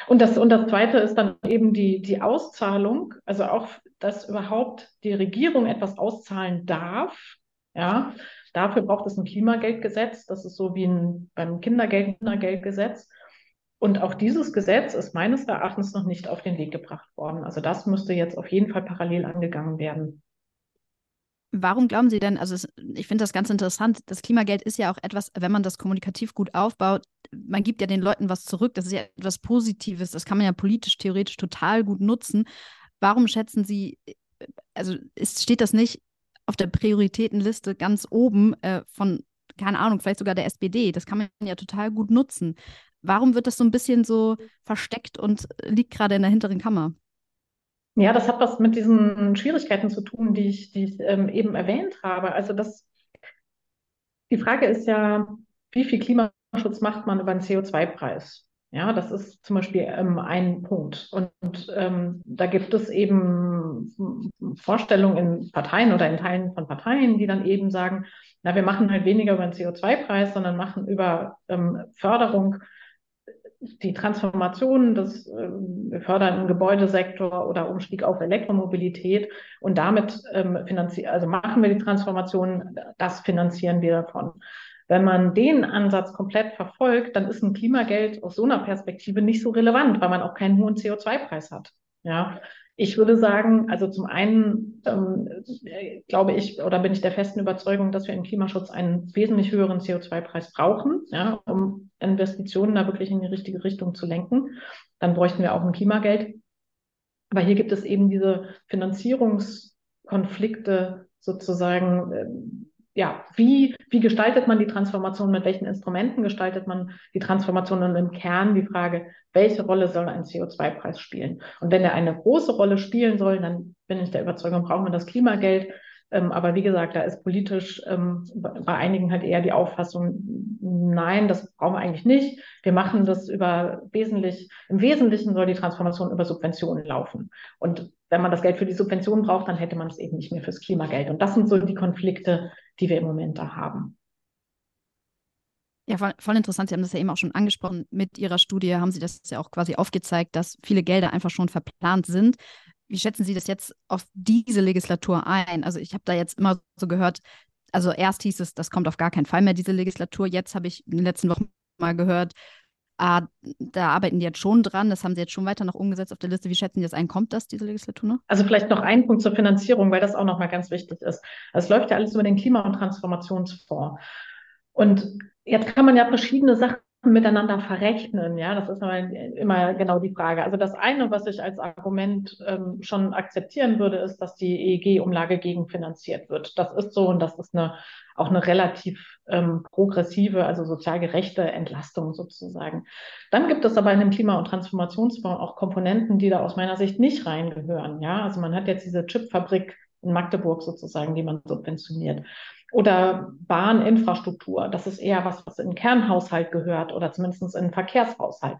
Speaker 4: und, das, und das Zweite ist dann eben die, die Auszahlung, also auch, dass überhaupt die Regierung etwas auszahlen darf. Ja, dafür braucht es ein Klimageldgesetz. Das ist so wie ein, beim Kindergeld, Kindergeldgesetz. Und auch dieses Gesetz ist meines Erachtens noch nicht auf den Weg gebracht worden. Also das müsste jetzt auf jeden Fall parallel angegangen werden.
Speaker 1: Warum glauben Sie denn, also es, ich finde das ganz interessant, das Klimageld ist ja auch etwas, wenn man das kommunikativ gut aufbaut, man gibt ja den Leuten was zurück, das ist ja etwas Positives, das kann man ja politisch, theoretisch total gut nutzen. Warum schätzen Sie, also ist, steht das nicht auf der Prioritätenliste ganz oben äh, von, keine Ahnung, vielleicht sogar der SPD? Das kann man ja total gut nutzen. Warum wird das so ein bisschen so versteckt und liegt gerade in der hinteren Kammer?
Speaker 4: Ja, das hat was mit diesen Schwierigkeiten zu tun, die ich, die ich ähm, eben erwähnt habe. Also das, die Frage ist ja, wie viel Klimaschutz macht man über einen CO2-Preis? Ja, das ist zum Beispiel ähm, ein Punkt. Und, und ähm, da gibt es eben Vorstellungen in Parteien oder in Teilen von Parteien, die dann eben sagen, na, wir machen halt weniger über den CO2-Preis, sondern machen über ähm, Förderung die Transformation des, ähm, wir fördern im Gebäudesektor oder Umstieg auf Elektromobilität und damit ähm, finanzieren, also machen wir die Transformation, das finanzieren wir davon. Wenn man den Ansatz komplett verfolgt, dann ist ein Klimageld aus so einer Perspektive nicht so relevant, weil man auch keinen hohen CO2-Preis hat. Ja, ich würde sagen, also zum einen ähm, glaube ich oder bin ich der festen Überzeugung, dass wir im Klimaschutz einen wesentlich höheren CO2-Preis brauchen, ja, um Investitionen da wirklich in die richtige Richtung zu lenken. Dann bräuchten wir auch ein Klimageld. Aber hier gibt es eben diese Finanzierungskonflikte sozusagen, ähm, ja, wie, wie gestaltet man die Transformation, mit welchen Instrumenten gestaltet man die Transformation und im Kern die Frage, welche Rolle soll ein CO2-Preis spielen? Und wenn er eine große Rolle spielen soll, dann bin ich der Überzeugung, brauchen wir das Klimageld. Ähm, aber wie gesagt, da ist politisch ähm, bei einigen halt eher die Auffassung, nein, das brauchen wir eigentlich nicht. Wir machen das über wesentlich, im Wesentlichen soll die Transformation über Subventionen laufen. Und wenn man das Geld für die Subventionen braucht, dann hätte man es eben nicht mehr fürs Klimageld. Und das sind so die Konflikte, die wir im Moment da haben.
Speaker 1: Ja, voll, voll, interessant. Sie haben das ja eben auch schon angesprochen. Mit Ihrer Studie haben Sie das ja auch quasi aufgezeigt, dass viele Gelder einfach schon verplant sind. Wie schätzen Sie das jetzt auf diese Legislatur ein? Also ich habe da jetzt immer so gehört, also erst hieß es, das kommt auf gar keinen Fall mehr, diese Legislatur. Jetzt habe ich in den letzten Wochen mal gehört, ah, da arbeiten die jetzt schon dran, das haben sie jetzt schon weiter noch umgesetzt auf der Liste. Wie schätzen Sie das ein? Kommt das, diese Legislatur noch?
Speaker 4: Also vielleicht noch ein Punkt zur Finanzierung, weil das auch nochmal ganz wichtig ist. Es läuft ja alles über den Klima- und Transformationsfonds. Und jetzt kann man ja verschiedene Sachen miteinander verrechnen. Ja, das ist immer genau die Frage. Also das eine, was ich als Argument ähm, schon akzeptieren würde, ist, dass die EEG-Umlage gegenfinanziert wird. Das ist so und das ist eine, auch eine relativ ähm, progressive, also sozial gerechte Entlastung sozusagen. Dann gibt es aber in dem Klima- und Transformationsfonds auch Komponenten, die da aus meiner Sicht nicht reingehören. Ja, also man hat jetzt diese Chipfabrik in Magdeburg sozusagen, die man subventioniert. Oder Bahninfrastruktur, das ist eher was, was in den Kernhaushalt gehört oder zumindest in den Verkehrshaushalt.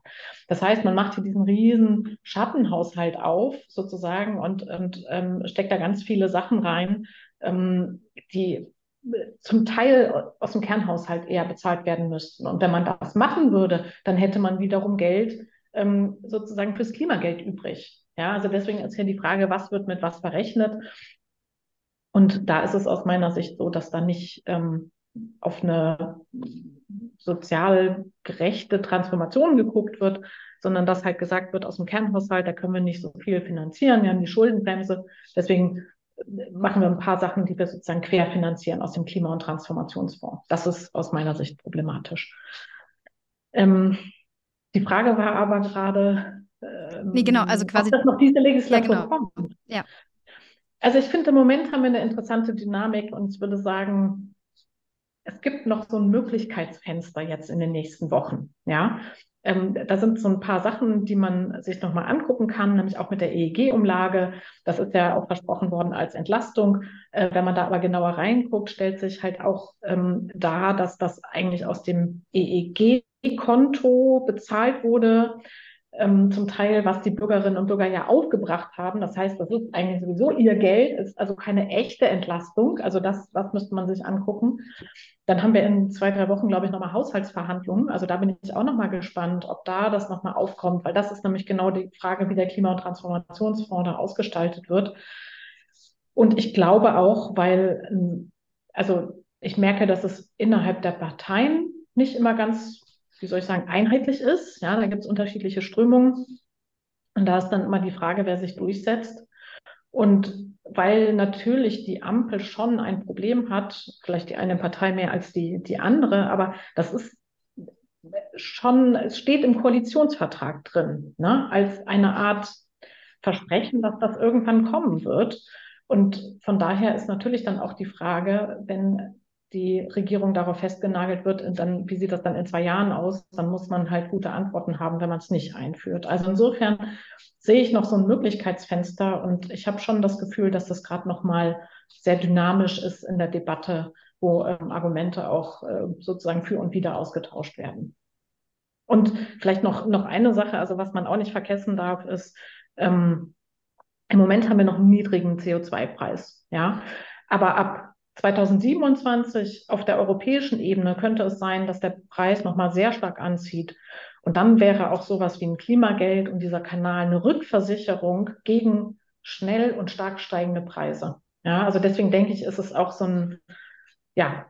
Speaker 4: Das heißt, man macht hier diesen riesen Schattenhaushalt auf sozusagen und, und ähm, steckt da ganz viele Sachen rein, ähm, die zum Teil aus dem Kernhaushalt eher bezahlt werden müssten. Und wenn man das machen würde, dann hätte man wiederum Geld ähm, sozusagen fürs Klimageld übrig. Ja, also deswegen ist hier die Frage, was wird mit was verrechnet? Und da ist es aus meiner Sicht so, dass da nicht ähm, auf eine sozial gerechte Transformation geguckt wird, sondern dass halt gesagt wird, aus dem Kernhaushalt, da können wir nicht so viel finanzieren, wir haben die Schuldenbremse, deswegen machen wir ein paar Sachen, die wir sozusagen querfinanzieren aus dem Klima- und Transformationsfonds. Das ist aus meiner Sicht problematisch. Ähm, die Frage war aber gerade,
Speaker 1: ähm, nee, genau, also quasi,
Speaker 4: ob das noch diese Legislatur
Speaker 1: ja, genau.
Speaker 4: kommt.
Speaker 1: Ja.
Speaker 4: Also ich finde, im Moment haben wir eine interessante Dynamik und ich würde sagen, es gibt noch so ein Möglichkeitsfenster jetzt in den nächsten Wochen. Ja, ähm, da sind so ein paar Sachen, die man sich nochmal angucken kann, nämlich auch mit der EEG-Umlage. Das ist ja auch versprochen worden als Entlastung. Äh, wenn man da aber genauer reinguckt, stellt sich halt auch ähm, dar, dass das eigentlich aus dem EEG-Konto bezahlt wurde ähm, zum Teil, was die Bürgerinnen und Bürger ja aufgebracht haben. Das heißt, das ist eigentlich sowieso ihr Geld, ist also keine echte Entlastung. Also das, das müsste man sich angucken. Dann haben wir in zwei, drei Wochen, glaube ich, nochmal Haushaltsverhandlungen. Also da bin ich auch nochmal gespannt, ob da das nochmal aufkommt, weil das ist nämlich genau die Frage, wie der Klima- und Transformationsfonds da ausgestaltet wird. Und ich glaube auch, weil, also ich merke, dass es innerhalb der Parteien nicht immer ganz wie soll ich sagen, einheitlich ist. Ja, da gibt es unterschiedliche Strömungen. Und da ist dann immer die Frage, wer sich durchsetzt. Und weil natürlich die Ampel schon ein Problem hat, vielleicht die eine Partei mehr als die, die andere, aber das ist schon, es steht im Koalitionsvertrag drin, ne, als eine Art Versprechen, dass das irgendwann kommen wird. Und von daher ist natürlich dann auch die Frage, wenn die Regierung darauf festgenagelt wird, dann, wie sieht das dann in zwei Jahren aus? Dann muss man halt gute Antworten haben, wenn man es nicht einführt. Also insofern sehe ich noch so ein Möglichkeitsfenster und ich habe schon das Gefühl, dass das gerade noch mal sehr dynamisch ist in der Debatte, wo ähm, Argumente auch äh, sozusagen für und wieder ausgetauscht werden. Und vielleicht noch, noch eine Sache, also was man auch nicht vergessen darf, ist, ähm, im Moment haben wir noch einen niedrigen CO2-Preis, ja. Aber ab 2027 auf der europäischen Ebene könnte es sein, dass der Preis nochmal sehr stark anzieht. Und dann wäre auch sowas wie ein Klimageld und dieser Kanal eine Rückversicherung gegen schnell und stark steigende Preise. Ja, also deswegen denke ich, ist es auch so ein, ja,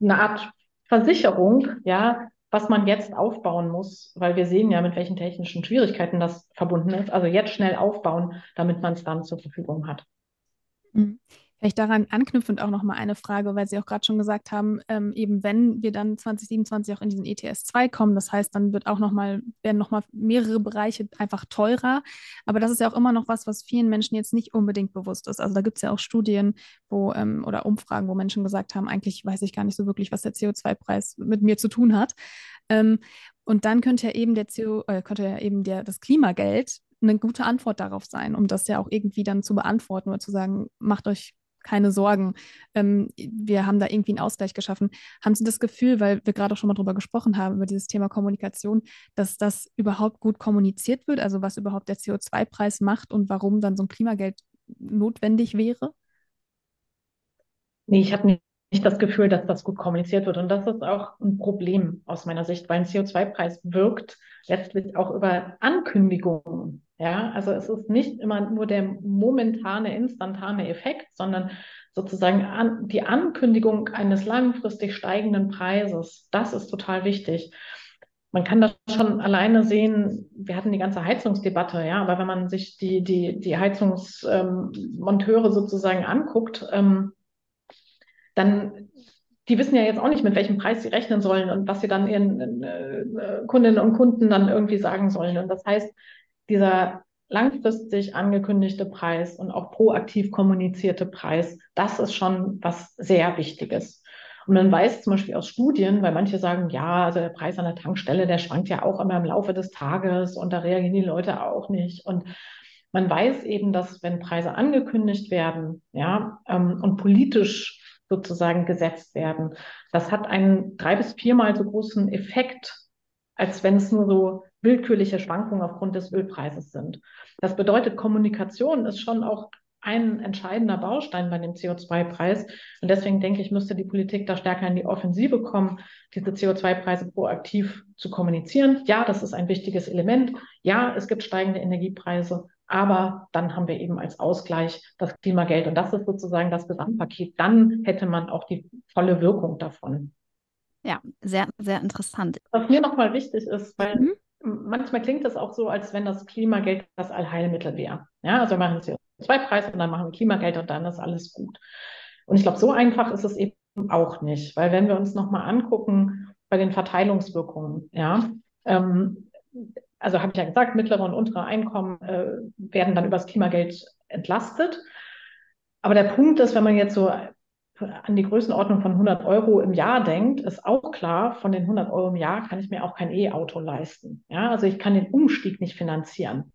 Speaker 4: eine Art Versicherung, ja, was man jetzt aufbauen muss, weil wir sehen ja, mit welchen technischen Schwierigkeiten das verbunden ist. Also jetzt schnell aufbauen, damit man es dann zur Verfügung hat.
Speaker 2: Mhm. Vielleicht daran anknüpfend auch nochmal eine Frage, weil Sie auch gerade schon gesagt haben, ähm, eben wenn wir dann 2027 auch in diesen ETS 2 kommen, das heißt, dann wird auch noch mal, werden nochmal mehrere Bereiche einfach teurer. Aber das ist ja auch immer noch was, was vielen Menschen jetzt nicht unbedingt bewusst ist. Also da gibt es ja auch Studien wo, ähm, oder Umfragen, wo Menschen gesagt haben, eigentlich weiß ich gar nicht so wirklich, was der CO2-Preis mit mir zu tun hat. Ähm, und dann könnte ja eben der CO, äh, könnte ja eben der, das Klimageld eine gute Antwort darauf sein, um das ja auch irgendwie dann zu beantworten oder zu sagen, macht euch keine Sorgen, ähm, wir haben da irgendwie einen Ausgleich geschaffen. Haben Sie das Gefühl, weil wir gerade auch schon mal drüber gesprochen haben, über dieses Thema Kommunikation, dass das überhaupt gut kommuniziert wird, also was überhaupt der CO2-Preis macht und warum dann so ein Klimageld notwendig wäre?
Speaker 4: Nee, ich habe nicht das Gefühl, dass das gut kommuniziert wird. Und das ist auch ein Problem aus meiner Sicht, weil ein CO2-Preis wirkt letztlich auch über Ankündigungen. Ja, also es ist nicht immer nur der momentane, instantane Effekt, sondern sozusagen an, die Ankündigung eines langfristig steigenden Preises. Das ist total wichtig. Man kann das schon alleine sehen. Wir hatten die ganze Heizungsdebatte, ja, aber wenn man sich die, die, die Heizungsmonteure ähm, sozusagen anguckt, ähm, dann die wissen ja jetzt auch nicht, mit welchem Preis sie rechnen sollen und was sie dann ihren äh, Kundinnen und Kunden dann irgendwie sagen sollen. Und das heißt, dieser langfristig angekündigte Preis und auch proaktiv kommunizierte Preis, das ist schon was sehr Wichtiges. Und man weiß zum Beispiel aus Studien, weil manche sagen, ja, also der Preis an der Tankstelle, der schwankt ja auch immer im Laufe des Tages und da reagieren die Leute auch nicht. Und man weiß eben, dass wenn Preise angekündigt werden, ja, ähm, und politisch sozusagen gesetzt werden. Das hat einen drei bis viermal so großen Effekt, als wenn es nur so willkürliche Schwankungen aufgrund des Ölpreises sind. Das bedeutet, Kommunikation ist schon auch ein entscheidender Baustein bei dem CO2-Preis. Und deswegen denke ich, müsste die Politik da stärker in die Offensive kommen, diese CO2-Preise proaktiv zu kommunizieren. Ja, das ist ein wichtiges Element. Ja, es gibt steigende Energiepreise. Aber dann haben wir eben als Ausgleich das Klimageld. Und das ist sozusagen das Gesamtpaket. Dann hätte man auch die volle Wirkung davon.
Speaker 3: Ja, sehr, sehr interessant.
Speaker 4: Was mir nochmal wichtig ist, weil mhm. Manchmal klingt es auch so, als wenn das Klimageld das Allheilmittel wäre. Ja, also wir machen CO2-Preis und dann machen wir Klimageld und dann ist alles gut. Und ich glaube, so einfach ist es eben auch nicht, weil wenn wir uns nochmal angucken bei den Verteilungswirkungen, ja, ähm, also habe ich ja gesagt, mittlere und untere Einkommen äh, werden dann übers Klimageld entlastet. Aber der Punkt ist, wenn man jetzt so an die Größenordnung von 100 Euro im Jahr denkt, ist auch klar, von den 100 Euro im Jahr kann ich mir auch kein E-Auto leisten. Ja, also ich kann den Umstieg nicht finanzieren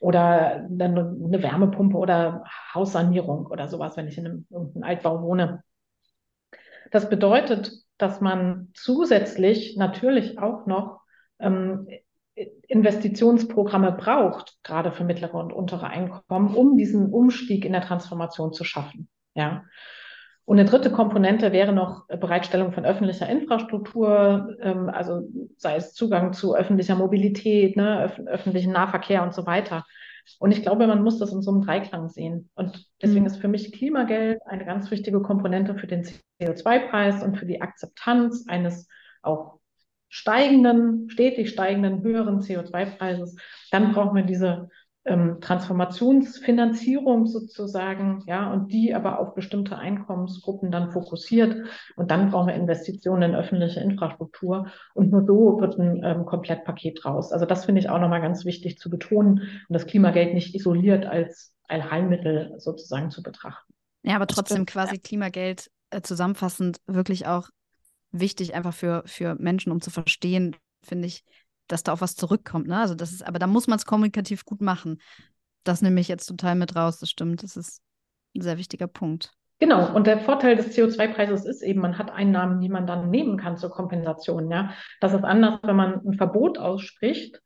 Speaker 4: oder dann eine Wärmepumpe oder Haussanierung oder sowas, wenn ich in einem, irgendeinem Altbau wohne. Das bedeutet, dass man zusätzlich natürlich auch noch ähm, Investitionsprogramme braucht, gerade für mittlere und untere Einkommen, um diesen Umstieg in der Transformation zu schaffen. Ja. Und eine dritte Komponente wäre noch Bereitstellung von öffentlicher Infrastruktur, ähm, also sei es Zugang zu öffentlicher Mobilität, ne, öf öffentlichen Nahverkehr und so weiter. Und ich glaube, man muss das in so einem Dreiklang sehen. Und deswegen mhm. ist für mich Klimageld eine ganz wichtige Komponente für den CO2-Preis und für die Akzeptanz eines auch steigenden, stetig steigenden, höheren CO2-Preises. Dann brauchen wir diese ähm, Transformationsfinanzierung sozusagen, ja, und die aber auf bestimmte Einkommensgruppen dann fokussiert. Und dann brauchen wir Investitionen in öffentliche Infrastruktur. Und nur so wird ein ähm, Komplettpaket raus. Also das finde ich auch nochmal ganz wichtig zu betonen und das Klimageld nicht isoliert als Allheilmittel sozusagen zu betrachten.
Speaker 3: Ja, aber trotzdem quasi Klimageld äh, zusammenfassend wirklich auch wichtig einfach für, für Menschen, um zu verstehen, finde ich, dass da auch was zurückkommt. Ne? Also das ist, aber da muss man es kommunikativ gut machen. Das nehme ich jetzt total mit raus, das stimmt. Das ist ein sehr wichtiger Punkt.
Speaker 4: Genau, und der Vorteil des CO2-Preises ist eben, man hat Einnahmen, die man dann nehmen kann zur Kompensation. Ja? Das ist anders, wenn man ein Verbot ausspricht,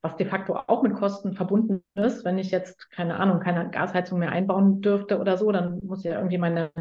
Speaker 4: was de facto auch mit Kosten verbunden ist. Wenn ich jetzt, keine Ahnung, keine Gasheizung mehr einbauen dürfte oder so, dann muss ich ja irgendwie meine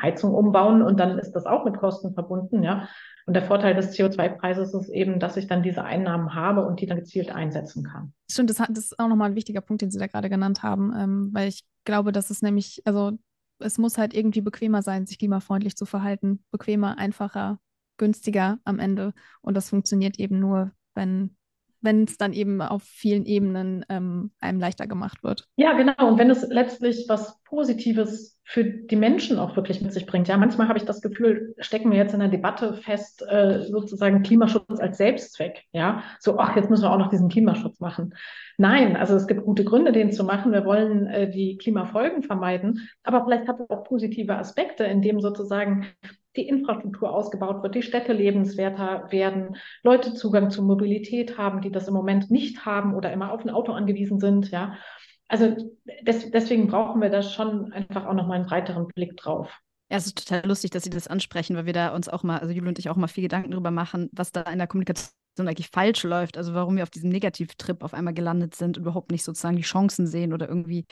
Speaker 4: Heizung umbauen und dann ist das auch mit Kosten verbunden, ja. Und der Vorteil des CO2-Preises ist eben, dass ich dann diese Einnahmen habe und die dann gezielt einsetzen kann.
Speaker 2: Stimmt, das, das ist auch nochmal ein wichtiger Punkt, den Sie da gerade genannt haben, ähm, weil ich glaube, dass es nämlich, also es muss halt irgendwie bequemer sein, sich klimafreundlich zu verhalten. Bequemer, einfacher, günstiger am Ende. Und das funktioniert eben nur, wenn wenn es dann eben auf vielen Ebenen ähm, einem leichter gemacht wird.
Speaker 4: Ja, genau. Und wenn es letztlich was Positives für die Menschen auch wirklich mit sich bringt. Ja, manchmal habe ich das Gefühl, stecken wir jetzt in der Debatte fest, äh, sozusagen Klimaschutz als Selbstzweck. Ja, so, ach, jetzt müssen wir auch noch diesen Klimaschutz machen. Nein, also es gibt gute Gründe, den zu machen. Wir wollen äh, die Klimafolgen vermeiden, aber vielleicht hat es auch positive Aspekte, indem sozusagen die Infrastruktur ausgebaut wird, die Städte lebenswerter werden, Leute Zugang zu Mobilität haben, die das im Moment nicht haben oder immer auf ein Auto angewiesen sind, ja. Also des, deswegen brauchen wir da schon einfach auch nochmal einen breiteren Blick drauf.
Speaker 3: Ja, es ist total lustig, dass Sie das ansprechen, weil wir da uns auch mal, also Jule und ich auch mal viel Gedanken darüber machen, was da in der Kommunikation eigentlich falsch läuft. Also warum wir auf diesem Negativtrip auf einmal gelandet sind, überhaupt nicht sozusagen die Chancen sehen oder irgendwie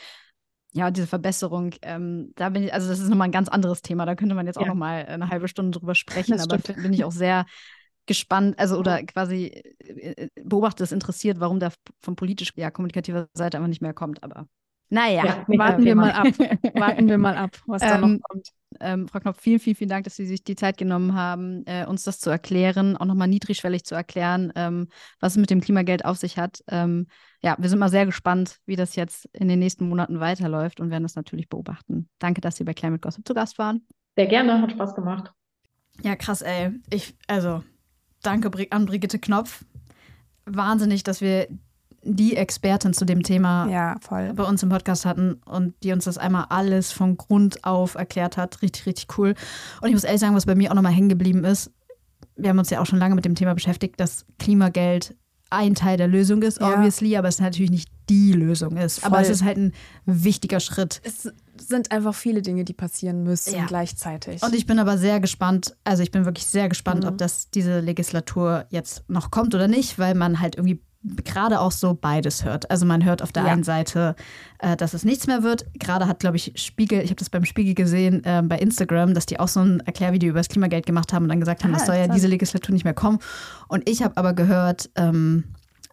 Speaker 3: ja, diese Verbesserung, ähm, da bin ich, also das ist nochmal ein ganz anderes Thema. Da könnte man jetzt auch ja. nochmal eine halbe Stunde drüber sprechen, das aber stimmt. bin ich auch sehr gespannt, also oder quasi äh, äh, beobachtet es interessiert, warum der von politisch ja kommunikativer Seite einfach nicht mehr kommt. Aber naja, ja,
Speaker 2: warten wir mal ab. warten wir mal ab, was da noch ähm, kommt.
Speaker 3: Ähm, Frau Knopf, vielen, vielen, vielen Dank, dass Sie sich die Zeit genommen haben, äh, uns das zu erklären, auch nochmal niedrigschwellig zu erklären, ähm, was es mit dem Klimageld auf sich hat. Ähm, ja, wir sind mal sehr gespannt, wie das jetzt in den nächsten Monaten weiterläuft und werden das natürlich beobachten. Danke, dass Sie bei Climate Gossip zu Gast waren.
Speaker 4: Sehr gerne, hat Spaß gemacht.
Speaker 1: Ja, krass, ey. Ich, also, danke an Brigitte Knopf. Wahnsinnig, dass wir die Expertin zu dem Thema
Speaker 2: ja,
Speaker 1: bei uns im Podcast hatten und die uns das einmal alles von Grund auf erklärt hat. Richtig, richtig cool. Und ich muss ehrlich sagen, was bei mir auch nochmal hängen geblieben ist, wir haben uns ja auch schon lange mit dem Thema beschäftigt, dass Klimageld ein Teil der Lösung ist, ja. obviously, aber es natürlich nicht die Lösung ist. Voll. Aber es ist halt ein wichtiger Schritt.
Speaker 2: Es sind einfach viele Dinge, die passieren müssen ja. gleichzeitig.
Speaker 1: Und ich bin aber sehr gespannt, also ich bin wirklich sehr gespannt, mhm. ob das diese Legislatur jetzt noch kommt oder nicht, weil man halt irgendwie gerade auch so beides hört. Also man hört auf der ja. einen Seite, äh, dass es nichts mehr wird. Gerade hat, glaube ich, Spiegel, ich habe das beim Spiegel gesehen, äh, bei Instagram, dass die auch so ein Erklärvideo über das Klimageld gemacht haben und dann gesagt haben, ah, das soll ja diese Legislatur nicht mehr kommen. Und ich habe aber gehört ähm,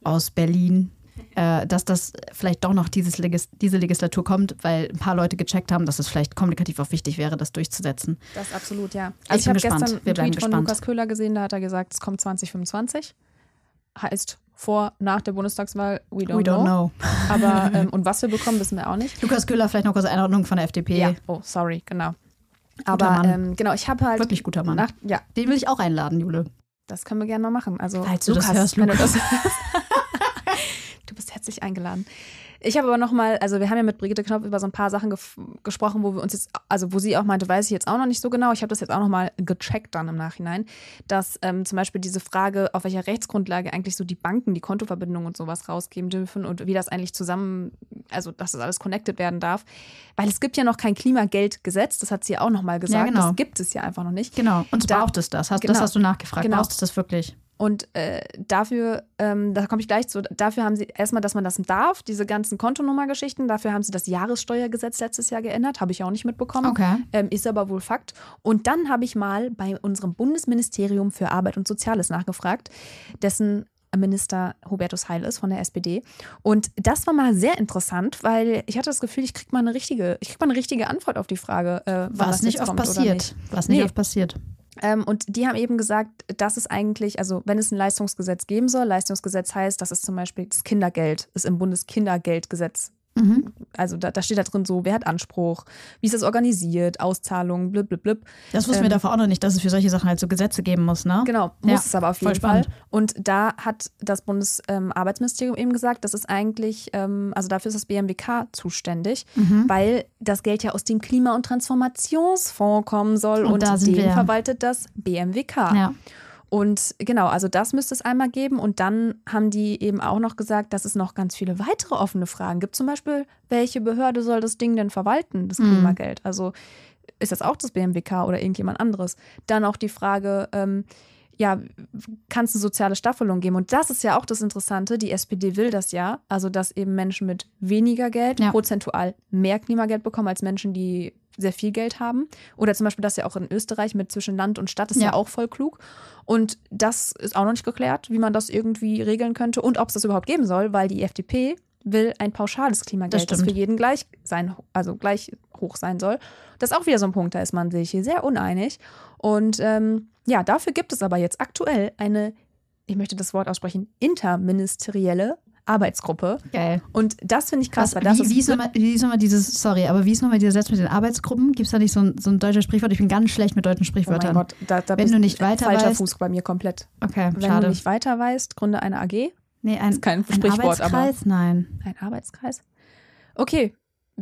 Speaker 1: aus Berlin, äh, dass das vielleicht doch noch dieses Legis diese Legislatur kommt, weil ein paar Leute gecheckt haben, dass es vielleicht kommunikativ auch wichtig wäre, das durchzusetzen.
Speaker 2: Das absolut, ja.
Speaker 1: Also ich habe
Speaker 2: gestern
Speaker 1: einen
Speaker 2: Tweet von Lukas Köhler gesehen, da hat er gesagt, es kommt 2025. Heißt vor, nach der Bundestagswahl, we don't, we don't know. know. Aber, ähm, und was wir bekommen, wissen wir auch nicht.
Speaker 1: Lukas Köhler, vielleicht noch kurze Einordnung von der FDP.
Speaker 2: Ja, oh, sorry, genau. Aber ähm, genau, ich habe halt.
Speaker 1: Wirklich guter Mann. Nach,
Speaker 2: ja.
Speaker 1: Den will ich auch einladen, Jule.
Speaker 2: Das können wir gerne mal machen. Also,
Speaker 1: Falls du Lukas, das hörst, Lukas.
Speaker 2: Du, das du bist herzlich eingeladen. Ich habe aber noch mal, also wir haben ja mit Brigitte Knopf über so ein paar Sachen gesprochen, wo wir uns jetzt, also wo sie auch meinte, weiß ich jetzt auch noch nicht so genau. Ich habe das jetzt auch noch mal gecheckt dann im Nachhinein, dass ähm, zum Beispiel diese Frage, auf welcher Rechtsgrundlage eigentlich so die Banken die Kontoverbindungen und sowas rausgeben dürfen und wie das eigentlich zusammen, also dass das alles connected werden darf, weil es gibt ja noch kein Klimageldgesetz, das hat sie ja auch noch mal gesagt. Ja, genau. Das gibt es ja einfach noch nicht.
Speaker 1: Genau. Und da, braucht es das? Hast, genau. Das hast du nachgefragt. Genau. Braucht es das wirklich?
Speaker 2: Und äh, dafür, ähm, da komme ich gleich zu, dafür haben sie erstmal, dass man das darf, diese ganzen Kontonummergeschichten, dafür haben sie das Jahressteuergesetz letztes Jahr geändert, habe ich auch nicht mitbekommen.
Speaker 1: Okay.
Speaker 2: Ähm, ist aber wohl Fakt. Und dann habe ich mal bei unserem Bundesministerium für Arbeit und Soziales nachgefragt, dessen Minister Hubertus Heil ist von der SPD. Und das war mal sehr interessant, weil ich hatte das Gefühl, ich kriege mal eine richtige, ich krieg mal eine richtige Antwort auf die Frage, äh,
Speaker 1: Was nicht oft passiert. Was nicht
Speaker 2: Nee.
Speaker 1: oft passiert.
Speaker 2: Ähm, und die haben eben gesagt, dass es eigentlich, also wenn es ein Leistungsgesetz geben soll, Leistungsgesetz heißt, dass es zum Beispiel das Kindergeld ist im Bundeskindergeldgesetz.
Speaker 1: Mhm.
Speaker 2: Also da, da steht da drin so, wer hat Anspruch, wie ist das organisiert, Auszahlungen, blub, blub, blub.
Speaker 1: Das wussten wir
Speaker 2: Ähm,
Speaker 1: davor auch noch nicht, dass es für solche Sachen halt so Gesetze geben muss, ne?
Speaker 2: Genau,
Speaker 1: Ja,
Speaker 2: muss es aber auf jeden Fall. Und da hat das Bundesarbeitsministerium eben gesagt, das ist eigentlich, ähm, also dafür ist das BMWK zuständig,
Speaker 1: Mhm.
Speaker 2: weil das Geld ja aus dem Klima- und Transformationsfonds kommen soll
Speaker 1: Und
Speaker 2: und,
Speaker 1: da sind
Speaker 2: den
Speaker 1: wir.
Speaker 2: verwaltet das BMWK.
Speaker 1: Ja.
Speaker 2: Und genau, also das müsste es einmal geben. Und dann haben die eben auch noch gesagt, dass es noch ganz viele weitere offene Fragen gibt. Zum Beispiel, welche Behörde soll das Ding denn verwalten, das
Speaker 1: Mhm.
Speaker 2: Klimageld? Also ist das auch das BMWK oder irgendjemand anderes? Dann auch die Frage, ähm, ja, kann es eine soziale Staffelung geben? Und das ist ja auch das Interessante. Die SPD will das ja. Also, dass eben Menschen mit weniger Geld
Speaker 1: Ja.
Speaker 2: prozentual mehr Klimageld bekommen als Menschen, die sehr viel Geld haben. Oder zum Beispiel das ja auch in Österreich mit zwischen Land und Stadt ist ja,
Speaker 1: Ja.
Speaker 2: auch voll klug. Und das ist auch noch nicht geklärt, wie man das irgendwie regeln könnte und ob es das überhaupt geben soll, weil die FDP will ein pauschales Klimageld, das,
Speaker 1: stimmt.
Speaker 2: für jeden gleich sein, also gleich hoch sein soll. Das ist auch wieder so ein Punkt, da ist man sich hier sehr uneinig. Und ähm, ja, dafür gibt es aber jetzt aktuell eine, ich möchte das Wort aussprechen, interministerielle Arbeitsgruppe.
Speaker 1: Geil.
Speaker 2: Und das finde ich krass,
Speaker 1: Was,
Speaker 2: das
Speaker 1: wie, wie, ist nochmal, wie ist nochmal dieses, sorry, aber wie ist nochmal dieser Satz mit den Arbeitsgruppen? Gibt es da nicht so ein, so ein deutsches Sprichwort? Ich bin ganz schlecht mit deutschen
Speaker 2: Oh mein
Speaker 1: Sprichwörtern.
Speaker 2: Gott, da, da
Speaker 1: Wenn du nicht weiter
Speaker 2: falscher
Speaker 1: weißt-
Speaker 2: Fuß bei mir komplett.
Speaker 1: Okay,
Speaker 2: Wenn
Speaker 1: schade.
Speaker 2: du nicht weiter weißt, gründe eine AG,
Speaker 1: nee, ein,
Speaker 2: ist kein
Speaker 1: ein
Speaker 2: Sprichwort, aber
Speaker 1: Arbeitskreis? Nein.
Speaker 2: ein Arbeitskreis. Okay,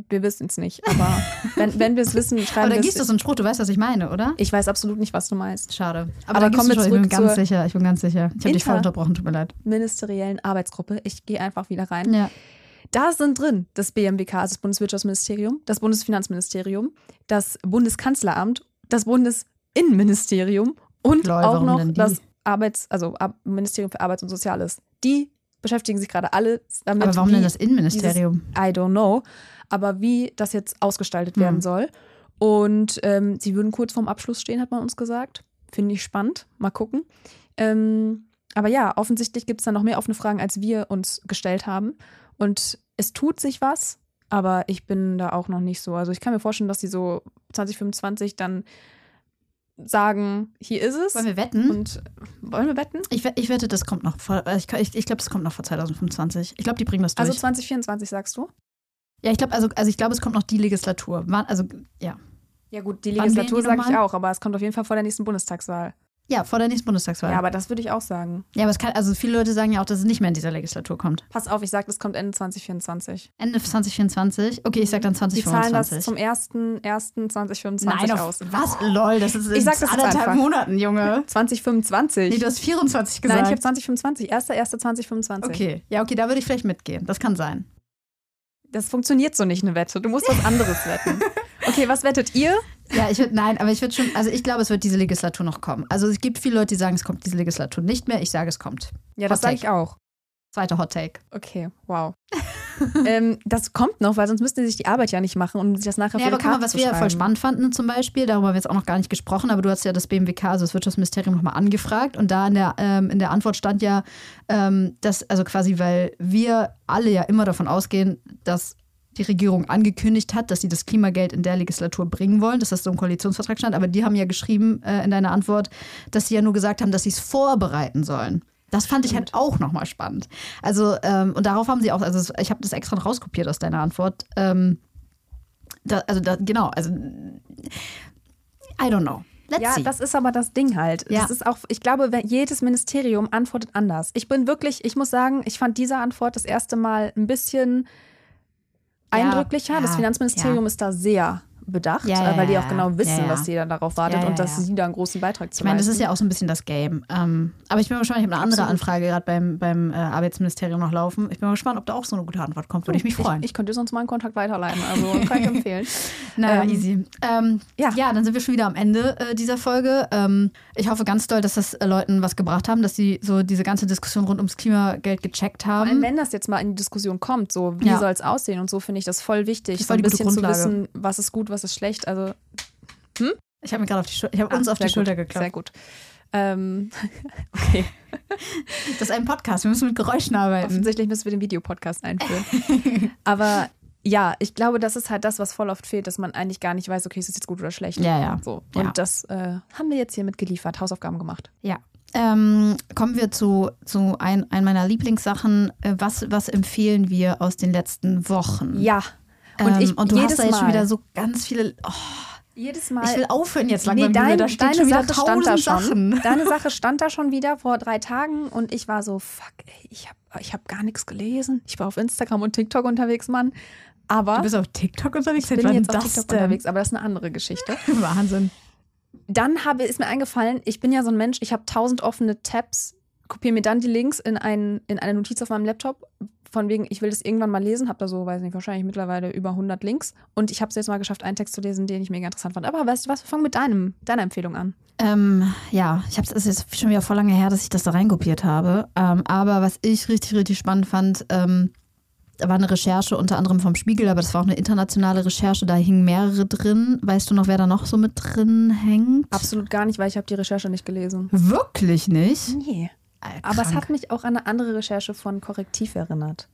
Speaker 2: wir wissen es nicht, aber wenn, wenn wir es wissen,
Speaker 1: Aber
Speaker 2: schreiben
Speaker 1: dann
Speaker 2: wir
Speaker 1: gibst du
Speaker 2: es.
Speaker 1: so einen Spruch, du weißt, was ich meine, oder?
Speaker 2: Ich weiß absolut nicht, was du meinst.
Speaker 1: Schade.
Speaker 2: Aber
Speaker 1: dann gibst
Speaker 2: wir
Speaker 1: du schon, ich bin
Speaker 2: zurück
Speaker 1: ganz sicher, ich bin ganz sicher. Ich habe dich voll unterbrochen, tut mir leid.
Speaker 2: Ministeriellen Arbeitsgruppe. Ich gehe einfach wieder rein.
Speaker 1: Ja.
Speaker 2: Da sind drin das BMWK, also das Bundeswirtschaftsministerium, das Bundesfinanzministerium, das Bundeskanzleramt, das Bundesinnenministerium und
Speaker 1: Lol,
Speaker 2: auch noch das Arbeits-, also Ministerium für Arbeit und Soziales. Die beschäftigen sich gerade alle damit.
Speaker 1: Aber warum denn das Innenministerium?
Speaker 2: I don't know. Aber wie das jetzt ausgestaltet werden soll. Und ähm, sie würden kurz vorm Abschluss stehen, hat man uns gesagt. Finde ich spannend. Mal gucken. Ähm, aber ja, offensichtlich gibt es da noch mehr offene Fragen, als wir uns gestellt haben. Und es tut sich was, aber ich bin da auch noch nicht so. Also ich kann mir vorstellen, dass sie so 2025 dann sagen, hier ist es.
Speaker 1: Wollen wir wetten?
Speaker 2: Und wollen wir wetten?
Speaker 1: Ich, ich wette, das kommt noch vor, äh, ich, ich, ich glaube, das kommt noch vor 2025. Ich glaube, die bringen das durch.
Speaker 2: Also 2024 sagst du?
Speaker 1: Ja, ich glaube, also, also ich glaube, es kommt noch die Legislatur. Also, ja.
Speaker 2: Ja gut, die Legislatur sage ich auch, aber es kommt auf jeden Fall vor der nächsten Bundestagswahl.
Speaker 1: Ja, vor der nächsten Bundestagswahl.
Speaker 2: Ja, aber das würde ich auch sagen.
Speaker 1: Ja, aber es kann, also viele Leute sagen ja auch, dass es nicht mehr in dieser Legislatur kommt.
Speaker 2: Pass auf, ich sage, das kommt Ende 2024.
Speaker 1: Ende 2024. Okay, ich sag dann
Speaker 2: Die zahlen das
Speaker 1: 2025.
Speaker 2: zum 1.1.2025
Speaker 1: Nein, auf,
Speaker 2: aus.
Speaker 1: was? Lol, das ist in
Speaker 2: Ich sag das
Speaker 1: anderthalb. Monaten, Junge.
Speaker 2: 2025.
Speaker 1: Nee, du hast 24 gesagt.
Speaker 2: Nein, ich habe 2025. 1.1.2025.
Speaker 1: Okay, ja, okay, da würde ich vielleicht mitgehen. Das kann sein.
Speaker 2: Das funktioniert so nicht, eine Wette. Du musst was anderes wetten. Okay, was wettet ihr?
Speaker 1: Ja, ich würde, nein, aber ich würde schon, also ich glaube, es wird diese Legislatur noch kommen. Also es gibt viele Leute, die sagen, es kommt diese Legislatur nicht mehr. Ich sage, es kommt.
Speaker 2: Ja, das sage ich auch.
Speaker 1: Zweiter Hot Take.
Speaker 2: Okay, wow. ähm, das kommt noch, weil sonst müssten sie sich die Arbeit ja nicht machen, um sich das nachher
Speaker 1: Ja, aber guck mal, was wir ja voll spannend fanden zum Beispiel, darüber haben wir jetzt auch noch gar nicht gesprochen, aber du hast ja das BMWK, also das Wirtschaftsministerium, nochmal angefragt. Und da in der, ähm, in der Antwort stand ja, ähm, dass, also quasi, weil wir alle ja immer davon ausgehen, dass die Regierung angekündigt hat, dass sie das Klimageld in der Legislatur bringen wollen, dass das so im Koalitionsvertrag stand, aber die haben ja geschrieben äh, in deiner Antwort, dass sie ja nur gesagt haben, dass sie es vorbereiten sollen. Das fand ich halt auch nochmal spannend. Also, ähm, und darauf haben sie auch, also ich habe das extra rauskopiert aus deiner Antwort. Ähm, da, also da, genau, also I don't know. Let's
Speaker 2: Ja,
Speaker 1: see.
Speaker 2: das ist aber das Ding halt.
Speaker 1: Ja.
Speaker 2: Das ist auch, ich glaube, jedes Ministerium antwortet anders. Ich bin wirklich, ich muss sagen, ich fand diese Antwort das erste Mal ein bisschen
Speaker 1: Ja,
Speaker 2: eindrücklicher. das
Speaker 1: ja,
Speaker 2: Finanzministerium
Speaker 1: ja.
Speaker 2: ist da sehr bedacht,
Speaker 1: Ja, ja,
Speaker 2: äh, weil die
Speaker 1: ja,
Speaker 2: auch genau
Speaker 1: ja.
Speaker 2: wissen,
Speaker 1: Ja, ja.
Speaker 2: dass sie dann darauf wartet
Speaker 1: Ja, ja,
Speaker 2: und dass
Speaker 1: ja.
Speaker 2: sie da einen großen Beitrag zu
Speaker 1: Ich meine, das ist ja auch so ein bisschen das Game. Ähm, aber ich bin mal gespannt, ich habe eine andere
Speaker 2: Absolut.
Speaker 1: Anfrage gerade beim, beim äh, Arbeitsministerium noch laufen. Ich bin mal gespannt, ob da auch so eine gute Antwort kommt. Würde ich mich freuen.
Speaker 2: Ich, ich könnte sonst meinen Kontakt weiterleiten, also kann ich empfehlen.
Speaker 1: naja,
Speaker 2: ähm,
Speaker 1: easy. Ähm, ja.
Speaker 2: ja.
Speaker 1: dann sind wir schon wieder am Ende äh, dieser Folge. Ähm, ich hoffe ganz doll, dass das äh, Leuten was gebracht haben, dass sie so diese ganze Diskussion rund ums Klimageld gecheckt
Speaker 2: Vor allem,
Speaker 1: haben.
Speaker 2: wenn das jetzt mal in die Diskussion kommt, so wie
Speaker 1: Ja.
Speaker 2: soll es aussehen und so, finde ich das voll wichtig,
Speaker 1: Das
Speaker 2: so ein bisschen zu wissen, was ist gut, was ist schlecht. Also
Speaker 1: Ich habe mir gerade auf die Schul ich habe
Speaker 2: Ah,
Speaker 1: uns auf die Schulter
Speaker 2: gut,
Speaker 1: geklappt.
Speaker 2: Sehr gut. Ähm, okay.
Speaker 1: Das ist ein Podcast. Wir müssen mit Geräuschen arbeiten.
Speaker 2: Offensichtlich müssen wir den Videopodcast einführen. Aber ja, ich glaube, das ist halt das, was voll oft fehlt, dass man eigentlich gar nicht weiß, okay, ist das jetzt gut oder schlecht.
Speaker 1: Ja, ja.
Speaker 2: So. Und
Speaker 1: Ja.
Speaker 2: das äh, haben wir jetzt hiermit geliefert, Hausaufgaben gemacht.
Speaker 1: Ja. Ähm, kommen wir zu, zu ein, ein meiner Lieblingssachen. Äh, Was, was empfehlen wir aus den letzten Wochen?
Speaker 2: Ja. Und
Speaker 1: ähm,
Speaker 2: ich
Speaker 1: und du
Speaker 2: jedes
Speaker 1: hast da jetzt
Speaker 2: Mal,
Speaker 1: schon wieder so ganz viele. Oh,
Speaker 2: jedes Mal.
Speaker 1: ich will aufhören jetzt langsam.
Speaker 2: Nee, dein,
Speaker 1: da steht
Speaker 2: deine
Speaker 1: schon wieder
Speaker 2: Sache stand da
Speaker 1: tausend
Speaker 2: schon.
Speaker 1: Sachen.
Speaker 2: Deine Sache stand da schon wieder vor drei Tagen und ich war so, fuck, ey, ich habe ich hab gar nichts gelesen. Ich war auf Instagram und TikTok unterwegs, Mann. Aber
Speaker 1: Du bist auf TikTok unterwegs?
Speaker 2: ich bin jetzt auf TikTok
Speaker 1: denn?
Speaker 2: unterwegs, aber das ist eine andere Geschichte.
Speaker 1: Wahnsinn.
Speaker 2: Dann habe, ist mir eingefallen, ich bin ja so ein Mensch, ich habe tausend offene Tabs, kopiere mir dann die Links in, ein, in eine Notiz auf meinem Laptop. Von wegen, ich will das irgendwann mal lesen, habe da so, weiß nicht, wahrscheinlich mittlerweile über 100 Links. Und ich habe es jetzt mal geschafft, einen Text zu lesen, den ich mega interessant fand. Aber weißt du was, wir fangen mit deinem, deiner Empfehlung an.
Speaker 1: Ähm, ja, ich habe es ist jetzt schon wieder vor lange her, dass ich das da reinkopiert habe. Ähm, aber was ich richtig, richtig spannend fand, ähm, da war eine Recherche unter anderem vom Spiegel, aber das war auch eine internationale Recherche, da hingen mehrere drin. Weißt du noch, wer da noch so mit drin hängt?
Speaker 2: Absolut gar nicht, weil ich habe die Recherche nicht gelesen.
Speaker 1: Wirklich nicht?
Speaker 2: Nee.
Speaker 1: Äh,
Speaker 2: Aber es
Speaker 1: krank.
Speaker 2: hat mich auch an eine andere Recherche von Korrektiv erinnert.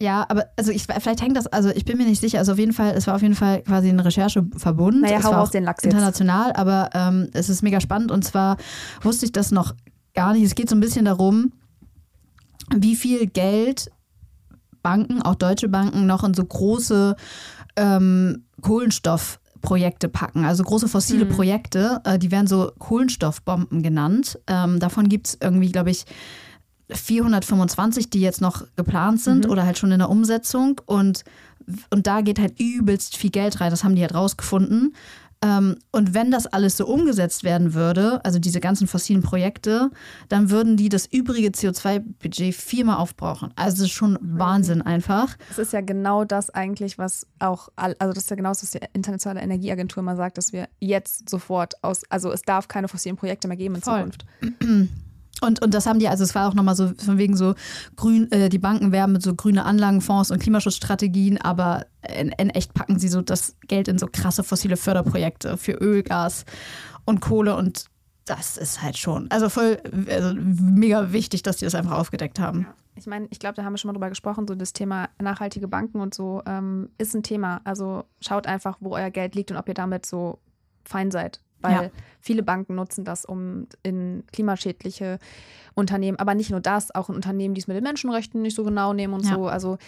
Speaker 1: Ja, aber also ich vielleicht hängt das, also ich bin mir nicht sicher, also auf jeden Fall, es war auf jeden Fall quasi ein Rechercheverbund.
Speaker 2: Naja,
Speaker 1: es
Speaker 2: hau
Speaker 1: auch
Speaker 2: den Lachs jetzt.
Speaker 1: international, aber ähm, es ist mega spannend und zwar wusste ich das noch gar nicht. Es geht so ein bisschen darum, wie viel Geld Banken, auch deutsche Banken, noch in so große ähm, Kohlenstoffprojekte packen, also große fossile
Speaker 2: Mhm.
Speaker 1: Projekte, äh, die werden so Kohlenstoffbomben genannt. Ähm, davon gibt es irgendwie, glaube ich, 425, die jetzt noch geplant sind
Speaker 2: Mhm.
Speaker 1: oder halt schon in der Umsetzung. Und, und da geht halt übelst viel Geld rein. Das haben die halt rausgefunden. Ähm, und wenn das alles so umgesetzt werden würde, also diese ganzen fossilen Projekte, dann würden die das übrige CO2-Budget viermal aufbrauchen. Also das ist schon Wahnsinn einfach.
Speaker 2: Es ist ja genau das eigentlich, was auch, also das ist ja genau das, was die Internationale Energieagentur mal sagt, dass wir jetzt sofort aus, also es darf keine fossilen Projekte mehr geben in
Speaker 1: Voll.
Speaker 2: Zukunft.
Speaker 1: Und, und das haben die, also es war auch nochmal so von wegen so grün, äh, die Banken werben mit so grüne Anlagenfonds und Klimaschutzstrategien, aber in, in echt packen sie so das Geld in so krasse fossile Förderprojekte für Öl, Gas und Kohle und das ist halt schon, also voll, also mega wichtig, dass die das einfach aufgedeckt haben.
Speaker 2: Ich meine, ich glaube, da haben wir schon mal drüber gesprochen, so das Thema nachhaltige Banken und so ähm, ist ein Thema. Also schaut einfach, wo euer Geld liegt und ob ihr damit so fein seid. Weil
Speaker 1: Ja.
Speaker 2: viele Banken nutzen das, um in klimaschädliche Unternehmen, aber nicht nur das, auch in Unternehmen, die es mit den Menschenrechten nicht so genau nehmen und
Speaker 1: Ja.
Speaker 2: so. Also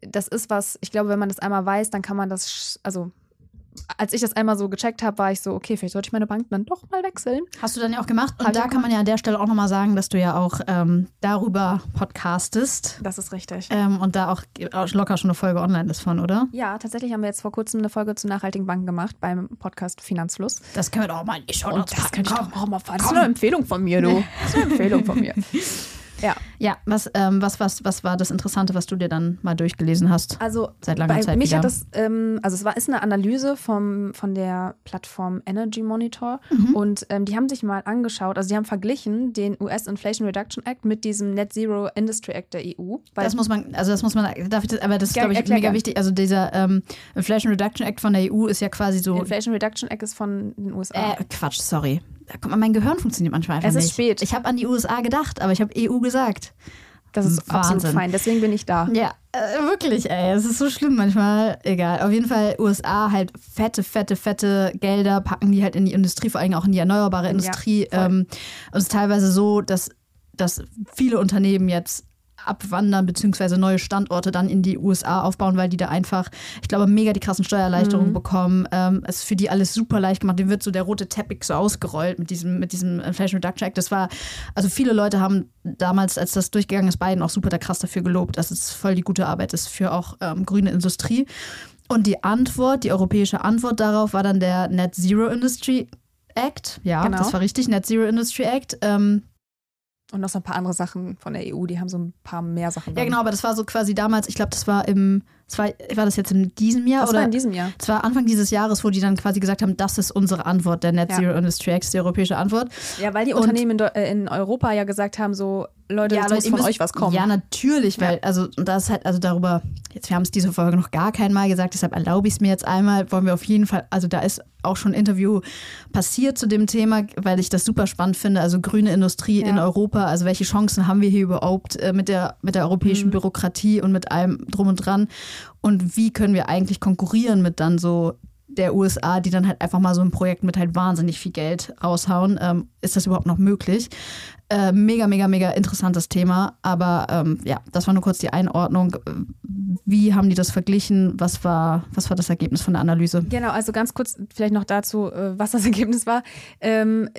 Speaker 2: das ist was, ich glaube, wenn man das einmal weiß, dann kann man das, also als ich das einmal so gecheckt habe, war ich so, okay, vielleicht sollte ich meine Bank dann doch mal wechseln.
Speaker 1: Hast du dann ja auch gemacht und
Speaker 2: ich
Speaker 1: da kann man ja an der Stelle auch nochmal sagen, dass du ja auch ähm, darüber podcastest
Speaker 2: Das ist richtig.
Speaker 1: ähm, und da auch auch locker schon eine Folge online ist von, oder?
Speaker 2: Ja, tatsächlich haben wir jetzt vor kurzem eine Folge zu nachhaltigen Banken gemacht beim Podcast Finanzfluss.
Speaker 1: Das können wir doch mal in die Show
Speaker 2: das kann ich doch auch mal fahren. Das ist eine Empfehlung von mir, du. Das ist eine Empfehlung von mir. Ja,
Speaker 1: Ja, was, ähm, was, was, was war das Interessante, was du dir dann mal durchgelesen hast?
Speaker 2: also
Speaker 1: Seit langer
Speaker 2: bei
Speaker 1: Zeit
Speaker 2: mich
Speaker 1: wieder.
Speaker 2: hat das, ähm, also es war ist eine Analyse vom, von der Plattform Energy Monitor
Speaker 1: Mhm.
Speaker 2: und ähm, die haben sich mal angeschaut, also die haben verglichen den US Inflation Reduction Act mit diesem Net Zero Industry Act der EU.
Speaker 1: Das muss man, also das muss man, darf ich das, aber das ist, glaube ich,
Speaker 2: erklär
Speaker 1: mega wichtig. Also dieser ähm, Inflation Reduction Act von der EU ist ja quasi so.
Speaker 2: Inflation Reduction Act ist von den USA.
Speaker 1: Äh, Quatsch, sorry. Da kommt mein Gehirn funktioniert manchmal einfach
Speaker 2: Es ist
Speaker 1: nicht.
Speaker 2: spät.
Speaker 1: Ich habe an die USA gedacht, aber ich habe EU gesagt.
Speaker 2: das ist absolut
Speaker 1: Wahnsinn.
Speaker 2: fein, deswegen bin ich da.
Speaker 1: Ja, äh, wirklich, ey. Es ist so schlimm manchmal. Egal. Auf jeden Fall USA halt fette, fette, fette Gelder packen die halt in die Industrie, vor allem auch in die erneuerbare Industrie.
Speaker 2: voll.
Speaker 1: ähm, und es ist teilweise so, dass, dass viele Unternehmen jetzt abwandern, beziehungsweise neue Standorte dann in die USA aufbauen, weil die da einfach, ich glaube, mega die krassen Steuererleichterungen
Speaker 2: Mhm.
Speaker 1: bekommen. Ähm, es ist für die alles super leicht gemacht. Dem wird so der rote Teppich so ausgerollt mit diesem, mit diesem Inflation Reduction Act. Das war, also viele Leute haben damals, als das durchgegangen ist, Biden auch super da krass dafür gelobt, dass es voll die gute Arbeit ist für auch ähm, grüne Industrie. Und die Antwort, die europäische Antwort darauf war dann der Net Zero Industry Act. Ja,
Speaker 2: Genau.
Speaker 1: das war richtig, Net Zero Industry Act. Ähm,
Speaker 2: Und noch so ein paar andere Sachen von der EU, die haben so ein paar mehr Sachen.
Speaker 1: ja, genau, aber das war so quasi damals, ich glaube, das war im, das war, war das jetzt in diesem Jahr
Speaker 2: Das
Speaker 1: oder?
Speaker 2: war in diesem Jahr.
Speaker 1: es war Anfang dieses Jahres, wo die dann quasi gesagt haben, das ist unsere Antwort, der Net
Speaker 2: Ja.
Speaker 1: Zero Industry Act, die europäische Antwort.
Speaker 2: Ja, weil die Unternehmen in, äh, in Europa ja gesagt haben, so, Leute, jetzt muss von
Speaker 1: müsst-
Speaker 2: euch was kommen.
Speaker 1: Ja, natürlich, weil, also, und das ist halt, also darüber, jetzt, wir haben es diese Folge noch gar kein Mal gesagt, deshalb erlaube ich es mir jetzt einmal, wollen wir auf jeden Fall, also da ist auch schon ein Interview passiert zu dem Thema, weil ich das super spannend finde, also grüne Industrie
Speaker 2: Ja.
Speaker 1: in Europa, also welche Chancen haben wir hier überhaupt äh, mit der, mit der europäischen
Speaker 2: Mhm.
Speaker 1: Bürokratie und mit allem drum und dran und wie können wir eigentlich konkurrieren mit dann so der USA, die dann halt einfach mal so ein Projekt mit halt wahnsinnig viel Geld raushauen. Ähm, ist das überhaupt noch möglich? Äh, mega, mega, mega interessantes Thema. Aber ähm, ja, das war nur kurz die Einordnung. Wie haben die das verglichen? Was war, was war das Ergebnis von der Analyse?
Speaker 2: Genau, also ganz kurz vielleicht noch dazu, äh, was das Ergebnis war. Ähm,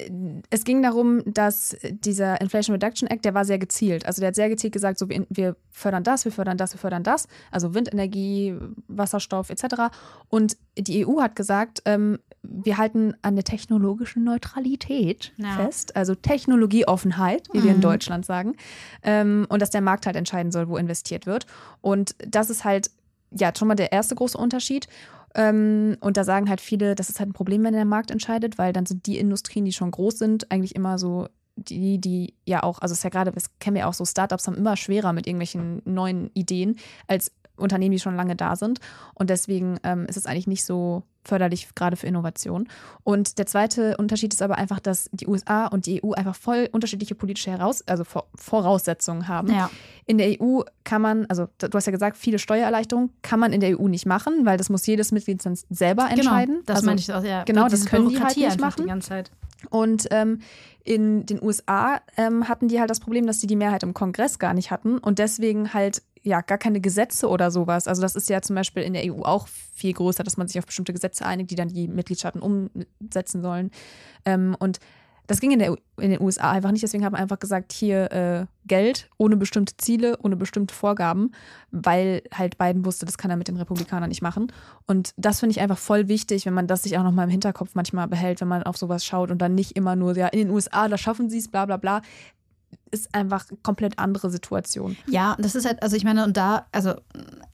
Speaker 2: es ging darum, dass dieser Inflation Reduction Act, der war sehr gezielt. Also der hat sehr gezielt gesagt, so wir, wir fördern das, wir fördern das, wir fördern das. Also Windenergie, Wasserstoff etc. Und die EU hat gesagt, ähm, wir halten an der technologischen Neutralität
Speaker 1: Ja.
Speaker 2: fest, also Technologieoffenheit, wie wir in
Speaker 1: Mhm.
Speaker 2: Deutschland sagen. Ähm, und dass der Markt halt entscheiden soll, wo investiert wird. Und das ist halt ja schon mal der erste große Unterschied. Ähm, und da sagen halt viele, das ist halt ein Problem, wenn der Markt entscheidet, weil dann sind die Industrien, die schon groß sind, eigentlich immer so die, die ja auch, also es ist ja gerade, das kennen wir auch so, Startups haben immer schwerer mit irgendwelchen neuen Ideen als Unternehmen, die schon lange da sind. Und deswegen ähm, ist es eigentlich nicht so förderlich, gerade für Innovation. Und der zweite Unterschied ist aber einfach, dass die USA und die EU einfach voll unterschiedliche politische Heraus also Vor Voraussetzungen haben.
Speaker 1: Ja.
Speaker 2: In der EU kann man, also du hast ja gesagt, viele Steuererleichterungen kann man in der EU nicht machen, weil das muss jedes Mitgliedsland selber entscheiden.
Speaker 1: Genau, das
Speaker 2: also,
Speaker 1: meine ich auch, ja.
Speaker 2: genau, das können die halt nicht machen.
Speaker 1: Die ganze Zeit.
Speaker 2: Und ähm, in den USA ähm, hatten die halt das Problem, dass sie die Mehrheit im Kongress gar nicht hatten und deswegen halt ja gar keine Gesetze oder sowas. Also das ist ja zum Beispiel in der EU auch viel größer, dass man sich auf bestimmte Gesetze einigt, die dann die Mitgliedstaaten umsetzen sollen. Ähm, und das ging in, der, in den USA einfach nicht. Deswegen haben wir einfach gesagt, hier äh, Geld ohne bestimmte Ziele, ohne bestimmte Vorgaben, weil halt Biden wusste, das kann er mit den Republikanern nicht machen. Und das finde ich einfach voll wichtig, wenn man das sich auch noch mal im Hinterkopf manchmal behält, wenn man auf sowas schaut und dann nicht immer nur, ja, in den USA, da schaffen sie es, bla bla bla. Ist einfach komplett andere Situation.
Speaker 1: Ja, das ist halt, also ich meine, und da, also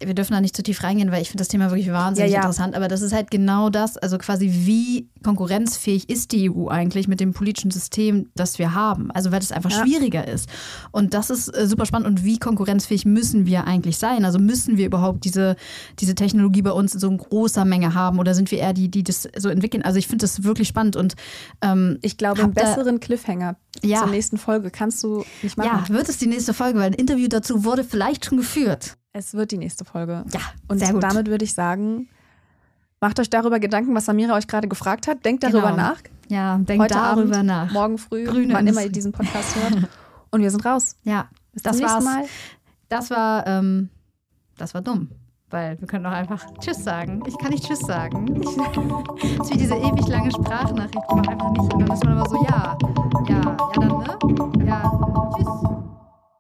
Speaker 1: wir dürfen da nicht zu tief reingehen, weil ich finde das Thema wirklich wahnsinnig
Speaker 2: Ja, ja.
Speaker 1: interessant, aber das ist halt genau das, also quasi wie konkurrenzfähig ist die EU eigentlich mit dem politischen System, das wir haben, also weil das einfach
Speaker 2: Ja.
Speaker 1: schwieriger ist. Und das ist äh, super spannend und wie konkurrenzfähig müssen wir eigentlich sein? Also müssen wir überhaupt diese, diese Technologie bei uns in so großer Menge haben oder sind wir eher die, die das so entwickeln? Also ich finde das wirklich spannend und ähm,
Speaker 2: Ich glaube, einen besseren Cliffhanger
Speaker 1: Ja.
Speaker 2: zur nächsten Folge kannst du nicht machen.
Speaker 1: ja, wird es die nächste Folge, weil ein Interview dazu wurde vielleicht schon geführt.
Speaker 2: Es wird die nächste Folge.
Speaker 1: Ja,
Speaker 2: Und
Speaker 1: sehr gut.
Speaker 2: damit würde ich sagen, macht euch darüber Gedanken, was Samira euch gerade gefragt hat. Denkt darüber
Speaker 1: Genau.
Speaker 2: nach.
Speaker 1: Ja, denk
Speaker 2: Heute
Speaker 1: darüber
Speaker 2: Abend,
Speaker 1: nach.
Speaker 2: morgen früh,
Speaker 1: Grüne
Speaker 2: wann immer ihr diesen Podcast hört. Und wir sind raus.
Speaker 1: Ja,
Speaker 2: Bis
Speaker 1: das war's.
Speaker 2: Mal.
Speaker 1: Das war, ähm, das war dumm. Weil wir können auch einfach Tschüss sagen. Ich kann nicht Tschüss sagen. Ich, das ist wie diese ewig lange Sprachnachricht. Ich mach einfach nicht. Und dann ist man immer so, ja, ja, ja, dann, ne? Ja, tschüss.